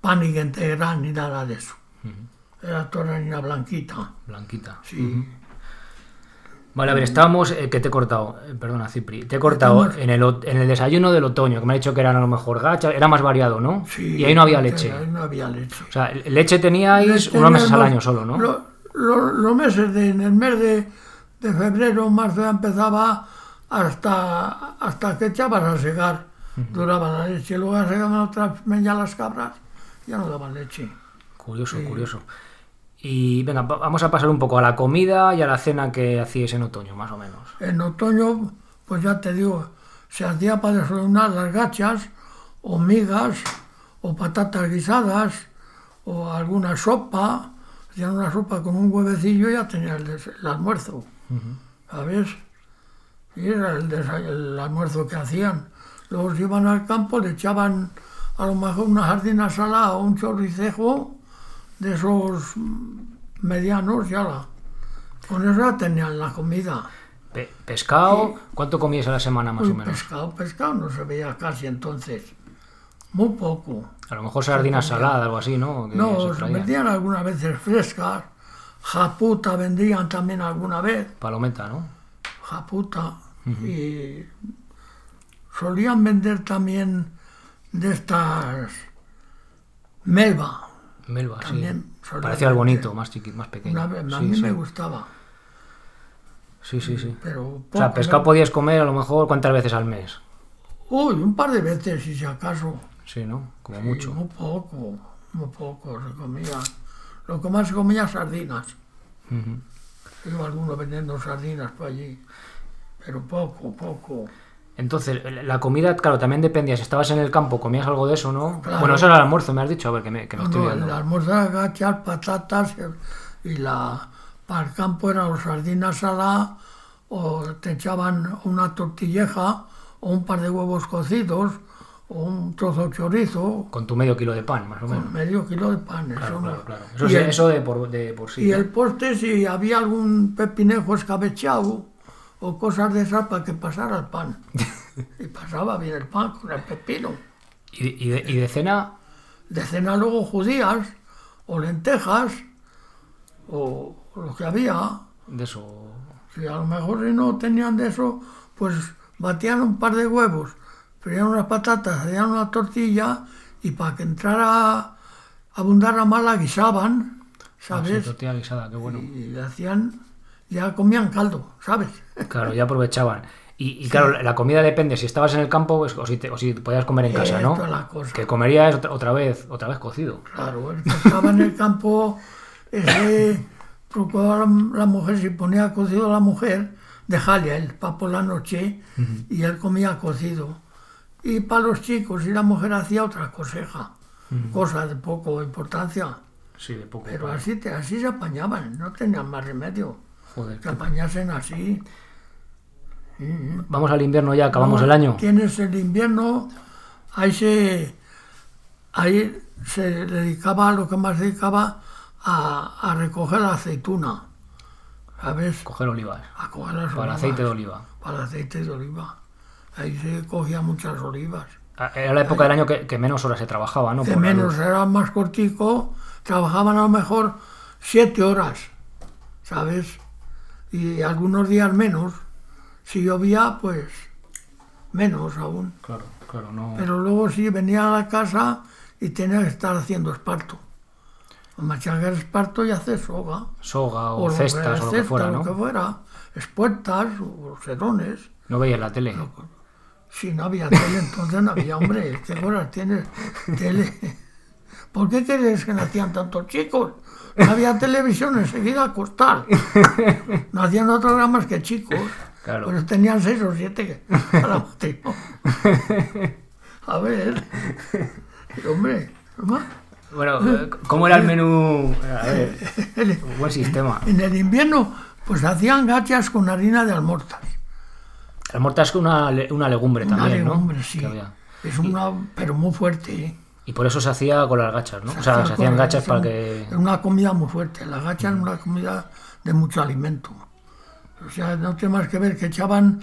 pan integral ni nada de eso. Era toda harina blanquita. Blanquita. Sí. Vale, a ver, estábamos, eh, que te he cortado, eh, perdona Cipri, te he cortado en el, en el desayuno del otoño, que me ha dicho que eran a lo mejor gachas, era más variado, ¿no? Sí, y ahí no había leche. Ahí no había leche. O sea, leche teníais unos meses al año solo, ¿no? Lo- lo- los meses de, en el mes de, de febrero, marzo ya empezaba hasta, hasta que echabas a secar, duraba la leche. Luego ya secaban otra vez ya las cabras, ya no daban leche. Curioso, curioso. Y venga, va- vamos a pasar un poco a la comida y a la cena que hacíais en otoño, más o menos. En otoño, pues ya te digo, se hacía para desayunar las gachas, o migas, o patatas guisadas, o alguna sopa. Hacían una sopa con un huevecillo y ya tenía el almuerzo. ¿Sabes? Y era el, el almuerzo que hacían. Se iban al campo, le echaban a lo mejor una jardina salada o un chorricejo de esos medianos y ala. Con eso ya tenían la comida. Pe- pescado, ¿cuánto comías a la semana más Uy, o menos? pescado, pescado no se veía casi entonces. Muy poco. A lo mejor sardinas saladas, algo así, ¿no? Que No, se vendían algunas veces frescas. Japuta vendían también alguna vez. Palometa, ¿no? Japuta. Y solían vender también de estas melva. Melva, sí. También Parecía el vender. bonito, más chiquito, más pequeño. Una vez- a Sí, mí sí. me gustaba. Sí, sí, sí. Pero O sea, pescado podías comer a lo mejor cuántas veces al mes. Uy, un par de veces, si acaso. Sí, ¿no? Como Sí, mucho. Muy poco, muy poco se comía. Lo que más se comía sardinas. Iba alguno vendiendo sardinas por allí. Pero poco, poco. Entonces, la comida, claro, también dependía. Si estabas en el campo, comías algo de eso, ¿no? Claro. Bueno, eso era el almuerzo, me has dicho. A ver, que me, que me No, estoy viendo. el almuerzo era gachas, patatas y la para el campo eran los sardinas saladas o te echaban una tortilleja o un par de huevos cocidos o un trozo de chorizo Con tu medio kilo de pan, más o menos. con medio kilo de pan. Claro, eso no. claro, claro. Eso, y, sí- el, eso de, por, de por sí. y el postre si había algún pepinejo escabechado o cosas de esas para que pasara el pan. y pasaba bien el pan con el pepino. ¿Y, y de, y de cena, de cena luego judías o lentejas o lo que había. de eso. Si a lo mejor si no tenían de eso, pues batían un par de huevos, freían unas patatas, hacían una tortilla y para que entrara, abundara más la guisaban, Ah, sí, ¿sabes? tortilla guisada, qué bueno. y le hacían, ya comían caldo, ¿sabes? Claro, ya aprovechaban. Y, y claro, la comida depende si estabas en el campo pues, o, si te- o si podías comer en casa, ¿no? La cosa. Que comerías otra, otra vez otra vez cocido. Claro, el que estaba en el campo, ese procuraba la, la mujer, si ponía cocido la mujer, dejarle a él para por la noche y él comía cocido. Y para los chicos, y la mujer hacía otra coseja, cosas de poco importancia. Sí, de poco. Pero así, te, así se apañaban, no tenían más remedio Joder. que apañasen así. Vamos al invierno ya, acabamos el año. Tienes el invierno, ahí se, ahí se dedicaba, lo que más dedicaba, a, a recoger la aceituna, ¿sabes? Coger olivas. A coger las Para olivas, aceite de oliva. Para aceite de oliva. Ahí se cogía muchas olivas. Ah, Era la época del año que, que menos horas se trabajaba, ¿no? Por la menos, era más cortico, trabajaban a lo mejor siete horas, ¿sabes? Y algunos días menos. Si llovía, pues menos aún. Claro, claro, no. Pero luego sí venía a la casa y tenía que estar haciendo esparto. Machacar esparto y hacer soga. Soga o, lo que cestas o lo que cesta, fuera, lo que fuera. Espuertas o sedones. No veías la tele. Si no había tele, entonces no había, hombre. ¿Qué horas tienes tele? ¿Por qué crees que nacían tantos chicos? No había televisión, enseguida a acostar. No hacían otros nada más que chicos. Claro. Pues tenían seis o siete a la matrimonio. A ver. Hombre, ¿no? Bueno, ¿cómo era el menú? A ver, un buen sistema. en el invierno, pues hacían gachas con harina de almortas. El morta es una, una legumbre Una también, legumbre, ¿no? sí. Es una, pero muy fuerte, ¿eh? Y por eso se hacía con las gachas, ¿no? O sea, se hacían gachas para que... Es una comida muy fuerte. La gacha es una comida de mucho alimento. O sea, no tiene más que ver que echaban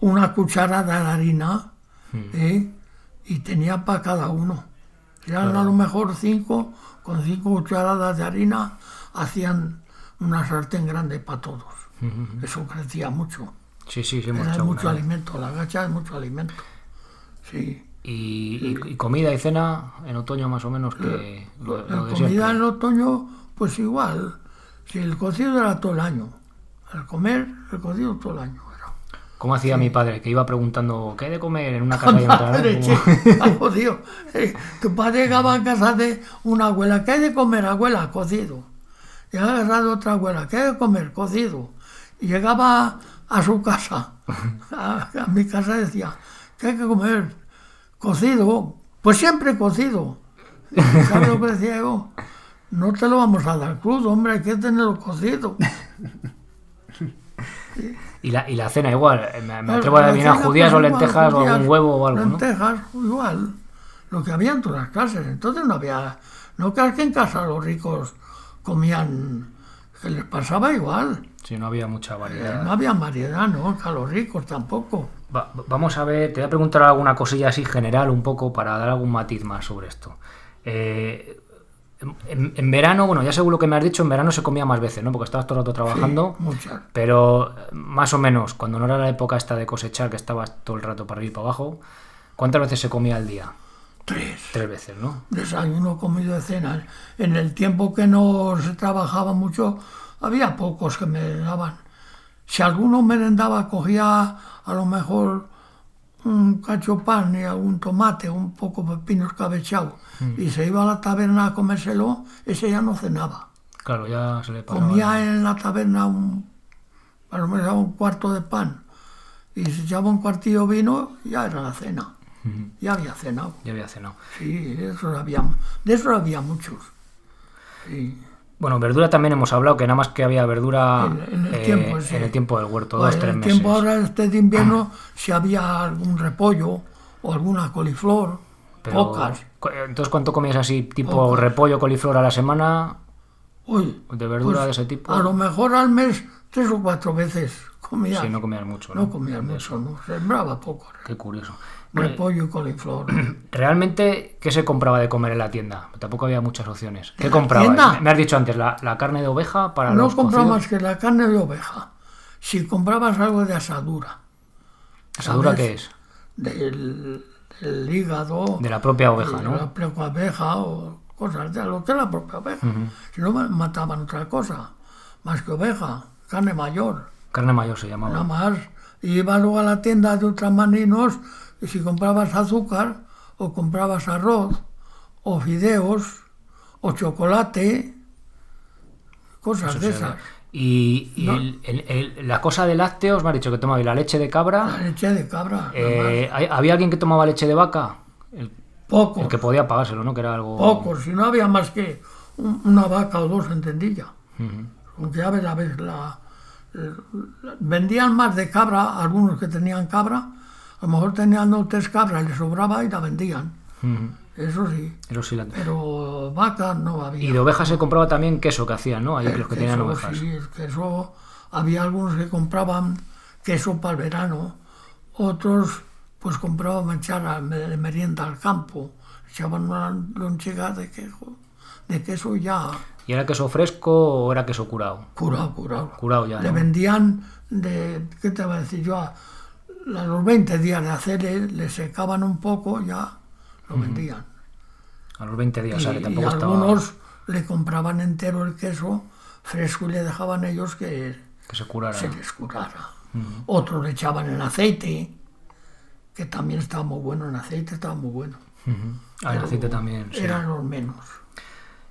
una cucharada de harina Hmm. ¿eh? y tenía para cada uno. Eran a lo mejor cinco, con cinco cucharadas de harina hacían una sartén grande para todos. Eso crecía mucho. Sí, sí, sí, Era mucho alimento, la gacha es mucho alimento. Sí. Y, y- y comida y cena en otoño más o menos que lo, La lo de comida siempre. en otoño, pues igual. Si el cocido era todo el año. Al comer, el cocido todo el año era. ¿Cómo hacía mi padre? Que iba preguntando, ¿qué hay de comer en una casa y. Madre, Como- che, ah. Eh, Tu padre llegaba a casa de una abuela, ¿qué hay de comer, abuela? Cocido. Llegaba a casa de otra abuela, ¿qué hay de comer? Cocido. Y llegaba a su casa, a, a mi casa decía, ¿qué hay que comer? Cocido. Pues siempre cocido. ¿Sabes lo que decía yo? No te lo vamos a dar crudo, hombre, hay que tenerlo cocido. Y la, y la cena igual, eh, me, atrevo a adivinar judías o lentejas o algún huevo o algo, ¿no? Lentejas, igual. Lo que había en todas las clases. Entonces no había. No creas que en casa los ricos comían. que les pasaba igual. Sí, no había mucha variedad. No había variedad, ¿no? Calóricos tampoco. Va- vamos a ver, te voy a preguntar alguna cosilla así general un poco para dar algún matiz más sobre esto. Eh, en, verano, bueno, ya seguro que me has dicho, en verano se comía más veces, ¿no? Porque estabas todo el rato trabajando. Sí, muchas. Pero más o menos, cuando no era la época esta de cosechar, que estabas todo el rato para arriba y para abajo, ¿cuántas veces se comía al día? Tres. Tres veces, ¿no? Desayuno, comida, cena. En el tiempo que no se trabajaba mucho, había pocos que merendaban. Si alguno merendaba, cogía a lo mejor un cacho pan y algún tomate, un poco pepino escabechado, y se iba a la taberna a comérselo, ese ya no cenaba. Claro, ya se le pasaba. Comía en la taberna un, a lo mejor un cuarto de pan, y se echaba un cuartillo de vino, ya era la cena. Ya había cenado. Ya había cenado. Sí, eso había, de eso había muchos. Sí. Bueno, verdura también hemos hablado, que nada más que había verdura En- en el eh, tiempo ese. en el tiempo del huerto, Pues dos, tres en el meses. tiempo ahora este de invierno, si había algún repollo o alguna coliflor, Pero, pocas. Entonces, ¿cuánto comías así, tipo Pocas. repollo, coliflor a la semana? Uy, ¿De verdura pues, de ese tipo? A lo mejor al mes tres o cuatro veces comía. Sí, no comías mucho, ¿no? No comía mucho, no. Sembraba poco. Qué curioso. Repollo y coliflor. Realmente, ¿qué se compraba de comer en la tienda? Tampoco había muchas opciones. ¿Qué tienda? Me has dicho antes, la, la carne de oveja para no los compraba más que la carne de oveja. Si comprabas algo de asadura, ¿Asadura qué es? del, del hígado, De la propia oveja, de ¿no? la propia oveja o cosas de lo que es la propia oveja. Si no ma- mataban otra cosa, más que oveja, carne mayor, Carne mayor se llamaba. nada más. Y iba luego a la tienda de ultramarinos y si comprabas azúcar o comprabas arroz o fideos o chocolate, cosas de esas. Y, y No. el- el- el- la cosa de lácteos, me has dicho que tomabais la leche de La cabra. leche de cabra, Eh, ¿hay- ¿Había alguien que tomaba leche de vaca? El, más. Poco, el que podía pagárselo, ¿no? Que era algo... poco. Si no había más que un- una vaca o dos en tendilla. Aunque ya ves, la, ves, la- la- vendían más de cabra, algunos que tenían cabra, a lo mejor tenían dos tres cabras, les sobraba y la vendían. Eso sí, Eso sí la- pero vaca no había. Y de ovejas se compraba también queso que hacían, ¿no? Ahí El los que tenían queso, ovejas. Sí, el queso, había algunos que compraban queso para el verano, otros pues compraban echar de merienda al campo, echaban una lonchera de queso, de queso ya ¿Y era queso fresco o era queso curado? curado, curado. Curado ya, Le ¿no? vendían de, ¿qué te va a decir yo? A, los 20 días de hacerle, le secaban un poco, ya lo vendían. A los 20 días, o sea, que y, tampoco y estaba... algunos le compraban entero el queso fresco y le dejaban ellos que Que se curara. se les curara. Otros le echaban en aceite, que también estaba muy bueno, en aceite estaba muy bueno. Ujú. Ah, el aceite también, sí. Eran los menos.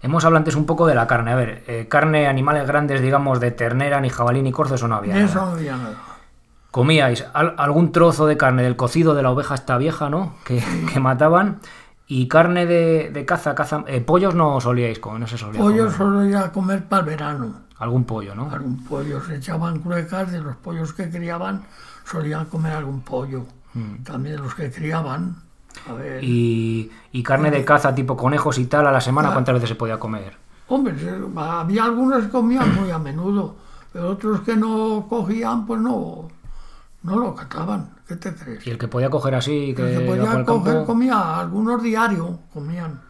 Hemos hablado antes un poco de la carne. A ver, eh, carne, animales grandes, digamos, de ternera, ni jabalí, ni corzo, eso no había. Eso nada. no había nada. Comíais al- algún trozo de carne del cocido de la oveja esta vieja, ¿no? Que, que mataban. Y carne de, de caza, caza. eh, pollos no solíais comer, no se solía Pollo comer. solo iba a comer para el verano. Algún pollo, ¿no? algún pollo, se echaban cruecas de los pollos que criaban, solían comer algún pollo. También de los que criaban. A ver. Y, y carne de caza tipo conejos y tal a la semana, ¿cuántas veces se podía comer? hombre, había algunos que comían muy a menudo, pero otros que no cogían, pues no, no lo cataban. ¿Qué te crees? Y el que podía coger así, que El que podía coger campo, comía, algunos diario comían,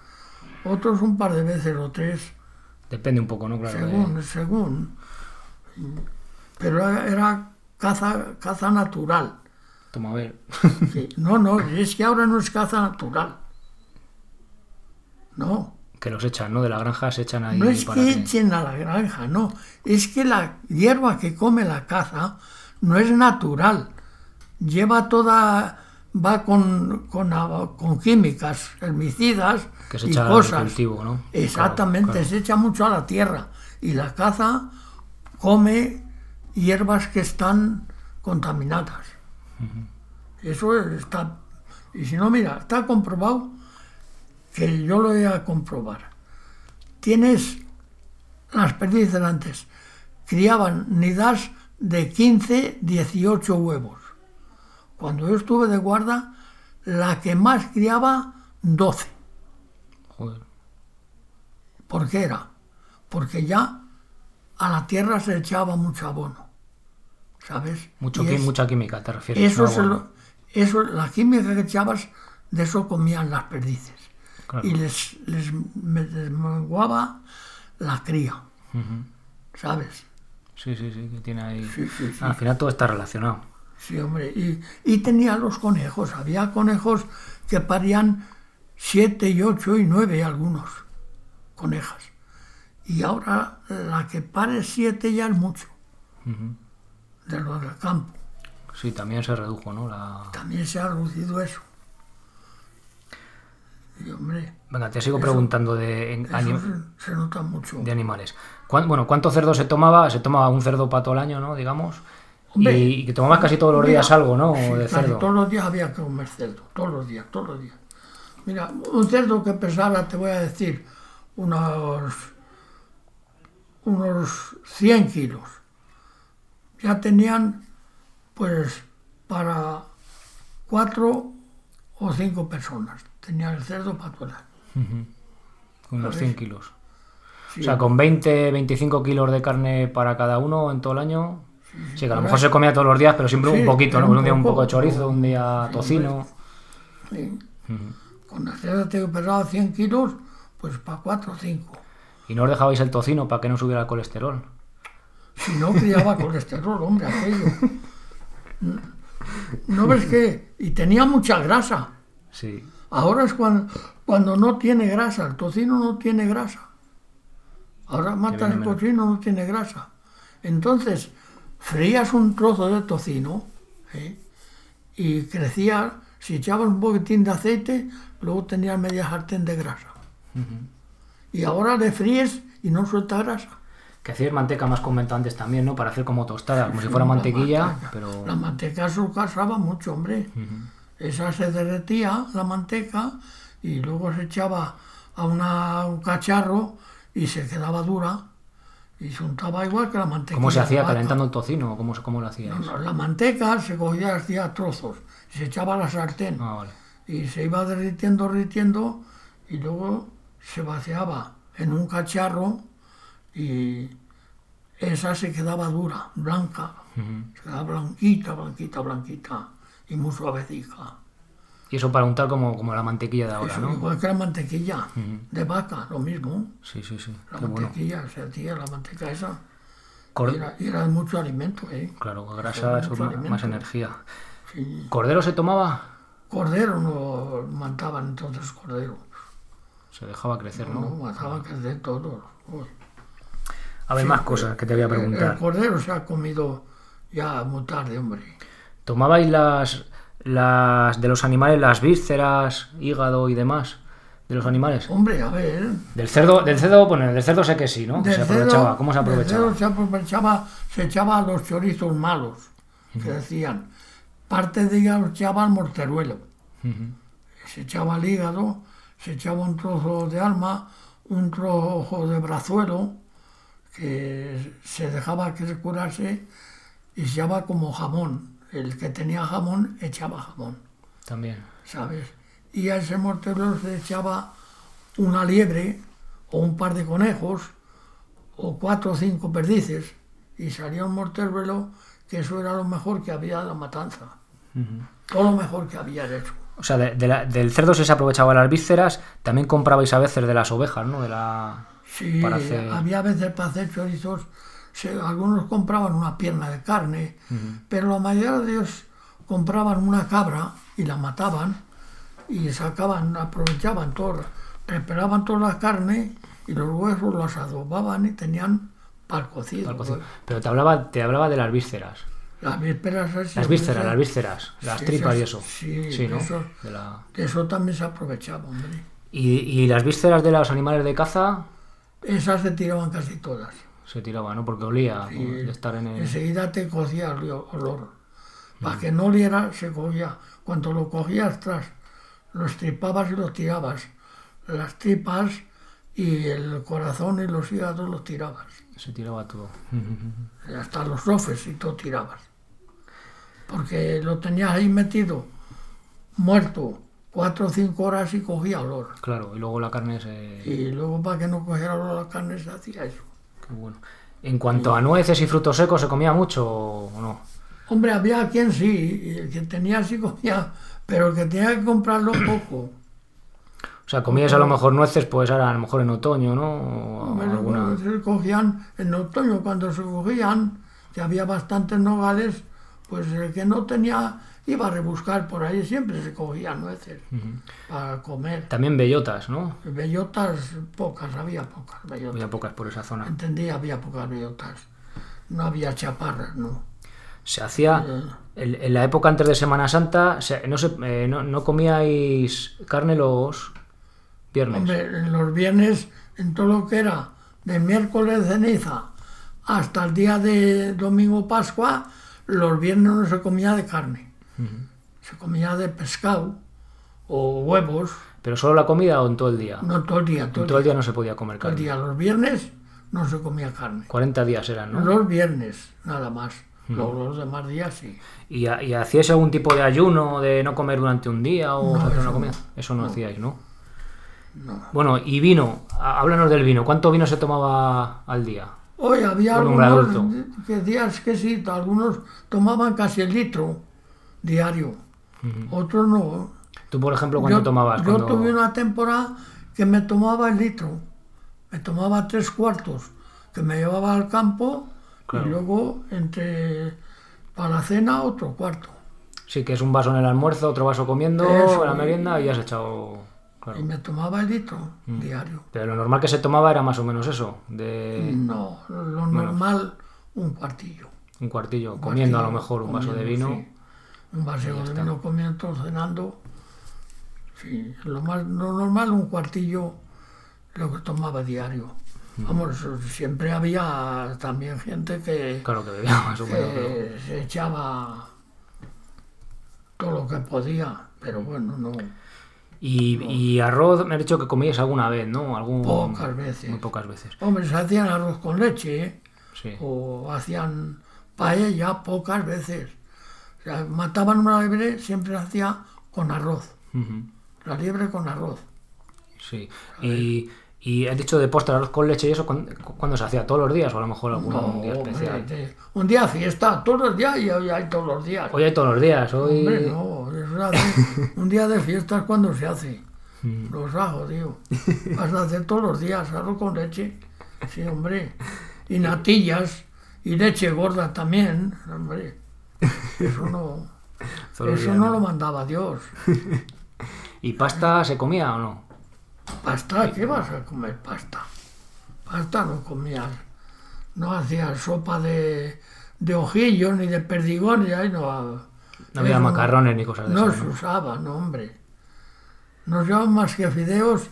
otros un par de veces o tres, depende un poco, ¿no? Claro, de- según, según. Pero era, era caza, caza natural. Toma a ver. Sí, No, no, es que ahora no es caza natural. No, que los echan, ¿no? De la granja se echan ahí no es para que que- echen a la granja, no. Es que la hierba que come la caza no es natural. Lleva toda, va con, con, químicas, herbicidas que se y echa cosas. cultivo, ¿no? Exactamente, Claro, claro. se echa mucho a la tierra. Y la caza come hierbas que están contaminadas. Eso está. Y si no, mira, está comprobado que yo lo voy a comprobar. Tienes las perdices antes, criaban nidas de 15, 18 huevos. Cuando yo estuve de guarda, la que más criaba 12. Joder. ¿Por qué era? Porque ya a la tierra se echaba mucho abono. ¿sabes? Mucho, es- mucha química, te refieres. eso, no, se bueno, lo- eso, la química que echabas, de eso comían las perdices. claro. Y les, les, me- les menguaba la cría. ¿sabes? Sí, sí, sí, que tiene ahí... Sí, sí, sí. Al final todo está relacionado. Sí, hombre. Y, y tenía los conejos. Había conejos que parían siete y ocho y nueve algunos conejas. Y ahora la que pare siete ya es mucho, Ujú. de los del campo. Sí, también se redujo, ¿no? La... También se ha reducido eso. Hombre, Venga, te sigo preguntando de, en- eso anim- se, se nota mucho. de animales. ¿Cuán- bueno, ¿cuánto cerdo se tomaba? Se tomaba un cerdo para todo el año, ¿no? Digamos. Hombre, y, que tomabas casi todos los Mira, días algo, ¿no? sí, de cerdo. Todos los días había que comer cerdo, todos los días, todos los días. Mira, un cerdo que pesara, te voy a decir, unos, unos 100 kilos. Ya tenían, pues, para cuatro o cinco personas. Tenían el cerdo para todo el año. Ujú. Unos ¿Sabes? 100 kilos. Sí, O sea, con 20, 25 kilos de carne para cada uno en todo el año. Sí, que a lo mejor se comía todos los días, pero siempre un poquito, ¿no? un un día un poco, de chorizo, un día tocino. sí. Con el cerdo que pesaba 100 kilos, pues para cuatro o cinco. Y no os dejabais el tocino para que no subiera el colesterol. Si no criaba colesterol, hombre, aquello. ¿No ves qué? Y tenía mucha grasa. Sí. Ahora es cuando, cuando no tiene grasa, el tocino no tiene grasa. Ahora matas el tocino, no tiene grasa. Entonces, frías un trozo de tocino ¿eh? y crecía, si echabas un poquitín de aceite, luego tenías media sartén de grasa. Y ahora le fríes y no suelta grasa. Que hacíais manteca más comentado antes también, ¿no? Para hacer como tostada, como si fuera la mantequilla, manteca. pero... La manteca se casaba mucho, hombre. Esa se derretía, la manteca, y luego se echaba a una- un cacharro y se quedaba dura. Y se untaba igual que la manteca. ¿Cómo se hacía? ¿Calentando el tocino? ¿Cómo, cómo lo hacíais? No, la manteca se cogía, hacía trozos, y se echaba a la sartén. Ah, vale. Y se iba derritiendo, derritiendo, y luego se vaciaba en un cacharro y esa se quedaba dura, blanca. Se quedaba blanquita, blanquita, blanquita y muy suavecita. Y eso para untar como, como la mantequilla de ahora, Eso, ¿no? Igual que la mantequilla de vaca, lo mismo. Sí, sí, sí. La Qué bueno. mantequilla, se hacía la manteca esa. Cor- Y era, y era mucho alimento, ¿eh? Claro, grasa, eso, alimento. más energía. Sí. ¿Cordero se tomaba? Cordero no mataban entonces cordero. Se dejaba crecer, No, ¿no? mataban que de todo. Uy. A ver, Sí, más cosas que te voy a El, el preguntar. cordero se ha comido ya muy tarde, hombre. ¿Tomabais las, las de los animales, las vísceras, hígado y demás de los animales? Hombre, a ver. Del cerdo, del cerdo, bueno, del cerdo sé que sí, ¿no? del se aprovechaba. cerdo- ¿Cómo se del aprovechaba? cerdo se aprovechaba, se echaba a los chorizos malos, que decían. Parte de ellos se echaba al morteruelo. Se echaba al hígado, se echaba un trozo de alma, un trozo de brazuelo, que se dejaba que se curase y se llama como jamón. El que tenía jamón echaba jamón, También. ¿sabes? Y a ese mortero se echaba una liebre o un par de conejos o cuatro o cinco perdices y salía un mortero que eso era lo mejor que había de la matanza. Ujú. Todo lo mejor que había eso. O sea, de- de la- del cerdo se aprovechaba las vísceras, también comprabais a veces de las ovejas, ¿no? De la... Sí, hacer- había veces para hacer chorizos, se- algunos compraban una pierna de carne, pero la mayoría de ellos compraban una cabra y la mataban y sacaban, aprovechaban todo, preparaban toda la carne y los huesos los adobaban y tenían para cocido. Pero te hablaba, te hablaba de las vísceras. Las vísperas esas, Las vísceras, las vísceras, las sí, tripas y eso. Sí, Sí, ¿no? eso, De la- de eso también se aprovechaba, hombre. Y, y las vísceras de los animales de caza Esas se tiraban casi todas. Se tiraban, ¿no? Porque olía Sí, ¿no? de estar en el... Enseguida te cogía el olor. Para que no oliera, se cogía. Cuando lo cogías tras, lo estripabas y lo tirabas. Las tripas y el corazón y los hígados los tirabas. Se tiraba todo. Y hasta los rofes y todo tirabas. Porque lo tenías ahí metido, muerto, cuatro o cinco horas y cogía olor. Claro, y luego la carne se... Y luego para que no cogiera olor la carne se hacía eso. Bueno. En cuanto a nueces y frutos secos, ¿se comía mucho o no? Hombre, había quien sí, el que tenía sí comía, pero el que tenía que comprarlo poco. O sea, comías a lo mejor nueces, pues ahora a lo mejor en otoño, ¿no? O Hombre, alguna- se cogían en otoño, cuando se cogían, que había bastantes nogales, pues el que no tenía iba a rebuscar por ahí, siempre se cogían nueces para comer. También bellotas, ¿no? Bellotas pocas, había pocas bellotas. Había pocas por esa zona. Entendí, había pocas bellotas. No había chaparras, no. Se hacía, en, en la época antes de Semana Santa, se- no, se, eh, no, no comíais carne los viernes. Hombre, en los viernes, en todo lo que era de miércoles de ceniza hasta el día de domingo Pascua, los viernes no se comía de carne. Se comía de pescado o huevos, ¿Pero solo la comida o en todo el día? no todo el día, todo, en todo el día no se podía comer todo el carne. día. Los viernes no se comía carne. 40 días eran, ¿no? Los viernes, nada más. Los, los demás días sí. ¿Y, y hacíais algún tipo de ayuno de no comer durante un día o No, hacer una eso comida? no. Eso no, hacíais, ¿no? No. Bueno, y vino, Há- háblanos del vino. ¿Cuánto vino se tomaba al día? Hoy había algunos que días que sí, algunos tomaban casi el litro diario, otros no. Tú, por ejemplo, ¿cuánto yo, tomabas? yo cuando- tuve una temporada que me tomaba el litro, me tomaba tres cuartos, que me llevaba al campo Claro. y luego entre para la cena otro cuarto. Sí, que es un vaso en el almuerzo, otro vaso comiendo, Eso, la y- merienda y has echado... claro. Y me tomaba el litro Mm. diario. Pero lo normal que se tomaba era más o menos eso, de No, lo normal un cuartillo. un cuartillo, comiendo a lo mejor un vaso de vino. sí. Un vaso de vino comiendo, cenando. Sí, lo, más, lo normal un cuartillo lo que tomaba diario. Vamos, siempre había también gente que, Claro que bebía más o menos. pero- se echaba todo lo que podía, pero bueno, no, Y, y arroz, me has dicho que comíais alguna vez, ¿no? Algún, Pocas veces. Muy pocas veces, Hombre, se hacían arroz con leche, ¿eh? sí. o hacían paella pocas veces. O sea, mataban una liebre, siempre hacía con arroz. La liebre con arroz. Sí. Y, y has dicho de postre arroz con leche y eso, ¿cuándo, cuándo se hacía? ¿Todos los días o a lo mejor algún No, día especial? de- un día fiesta, todos los días y hoy hay todos los días. Hoy hay todos los días, hoy... Hombre, no, se hace- un día de fiesta es cuando se hace. Mm. Los hago, tío. Vas a hacer todos los días arroz con leche. Sí, hombre. Y natillas y leche gorda también, hombre. Eso no, eso no ¿no? lo mandaba Dios. ¿Y pasta se comía o no? Pasta, ¿qué vas a comer pasta? Pasta no comías. No hacías sopa de, de ojillos ni de ahí no. No había eso macarrones ni cosas de No esas, se ¿no? usaba, no, hombre. No se usaban más que fideos,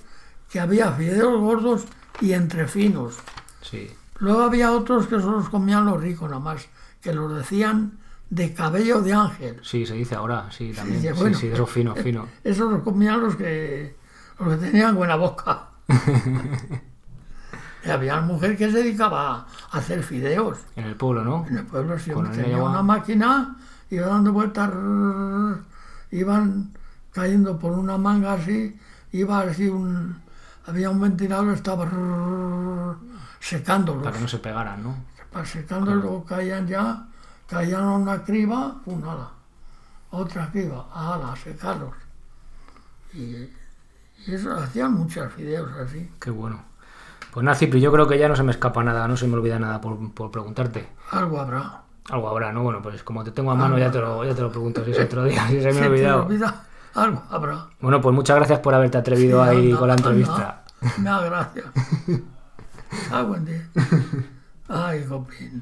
que había fideos gordos y entrefinos. Sí. Luego había otros que solo los comían los ricos nada más, que los decían de cabello de ángel. Sí, se dice ahora, sí, también. Sí, bueno. sí, de esos finos, finos. Esos los comían los que, los que tenían buena boca. y había una mujer que se dedicaba a hacer fideos. En el pueblo, ¿no? En el pueblo siempre Con tenía agua. una máquina, iba dando vueltas, iban cayendo por una manga así, iba así un... Había un ventilador, estaba secándolos. Para que no se pegaran, ¿no? Para secando, luego caían ya, caían a una criba, una ala, otra criba, ala, secarlos. Y, y eso, hacían muchos fideos así. Qué bueno. Pues nada, Cipri, yo creo que ya no se me escapa nada, no se me olvida nada por, por preguntarte. Algo habrá. Algo habrá, ¿no? Bueno, pues como te tengo a mano ya te lo, ya te lo pregunto si es otro día, si se me ha olvidado. olvida, algo habrá. Bueno, pues muchas gracias por haberte atrevido Sí, ahí anda, con la entrevista. Me da gracia. Ah, buen día. Ay, copín.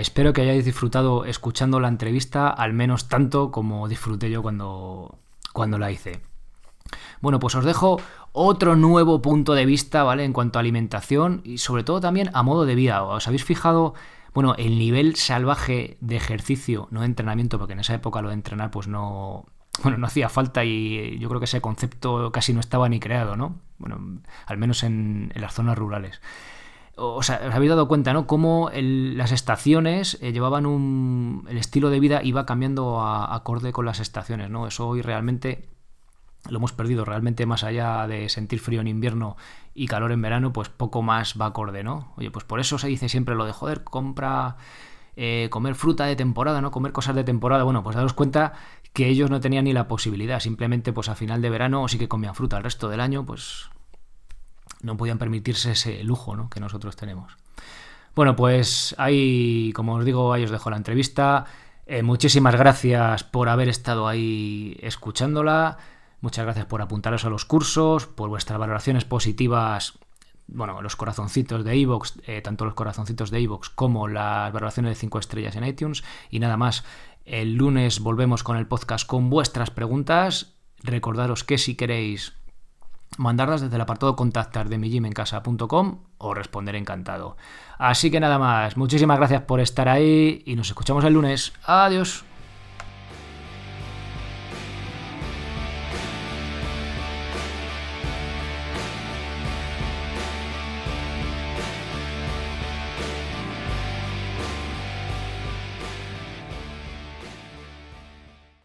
Espero que hayáis disfrutado escuchando la entrevista, al menos tanto como disfruté yo cuando, cuando la hice. Bueno, pues os dejo otro nuevo punto de vista, ¿vale? En cuanto a alimentación y sobre todo también a modo de vida. ¿Os habéis fijado, bueno, el nivel salvaje de ejercicio, no de entrenamiento, porque en esa época lo de entrenar pues no, bueno, no hacía falta y yo creo que ese concepto casi no estaba ni creado, ¿no? Bueno, al menos en, en las zonas rurales. Os habéis dado cuenta, ¿no? Cómo las estaciones eh, llevaban un. El estilo de vida iba cambiando acorde con las estaciones, ¿no? Eso hoy realmente lo hemos perdido. Realmente, más allá de sentir frío en invierno y calor en verano, pues poco más va acorde, ¿no? Oye, pues por eso se dice siempre lo de joder, compra. Eh, comer fruta de temporada, ¿no? Comer cosas de temporada. Bueno, pues daros cuenta que ellos no tenían ni la posibilidad. Simplemente, pues a final de verano sí que comían fruta. El resto del año, pues no podían permitirse ese lujo ¿no? que nosotros tenemos. Bueno, pues ahí, como os digo, ahí os dejo la entrevista. Eh, muchísimas gracias por haber estado ahí escuchándola. Muchas gracias por apuntaros a los cursos, por vuestras valoraciones positivas. Bueno, los corazoncitos de iVoox, eh, tanto los corazoncitos de iVoox como las valoraciones de 5 estrellas en iTunes. Y nada más, el lunes volvemos con el podcast con vuestras preguntas. Recordaros que si queréis mandarlas desde el apartado contactar de mijimencasa.com o responder encantado. Así que nada más, muchísimas gracias por estar ahí y nos escuchamos el lunes. Adiós.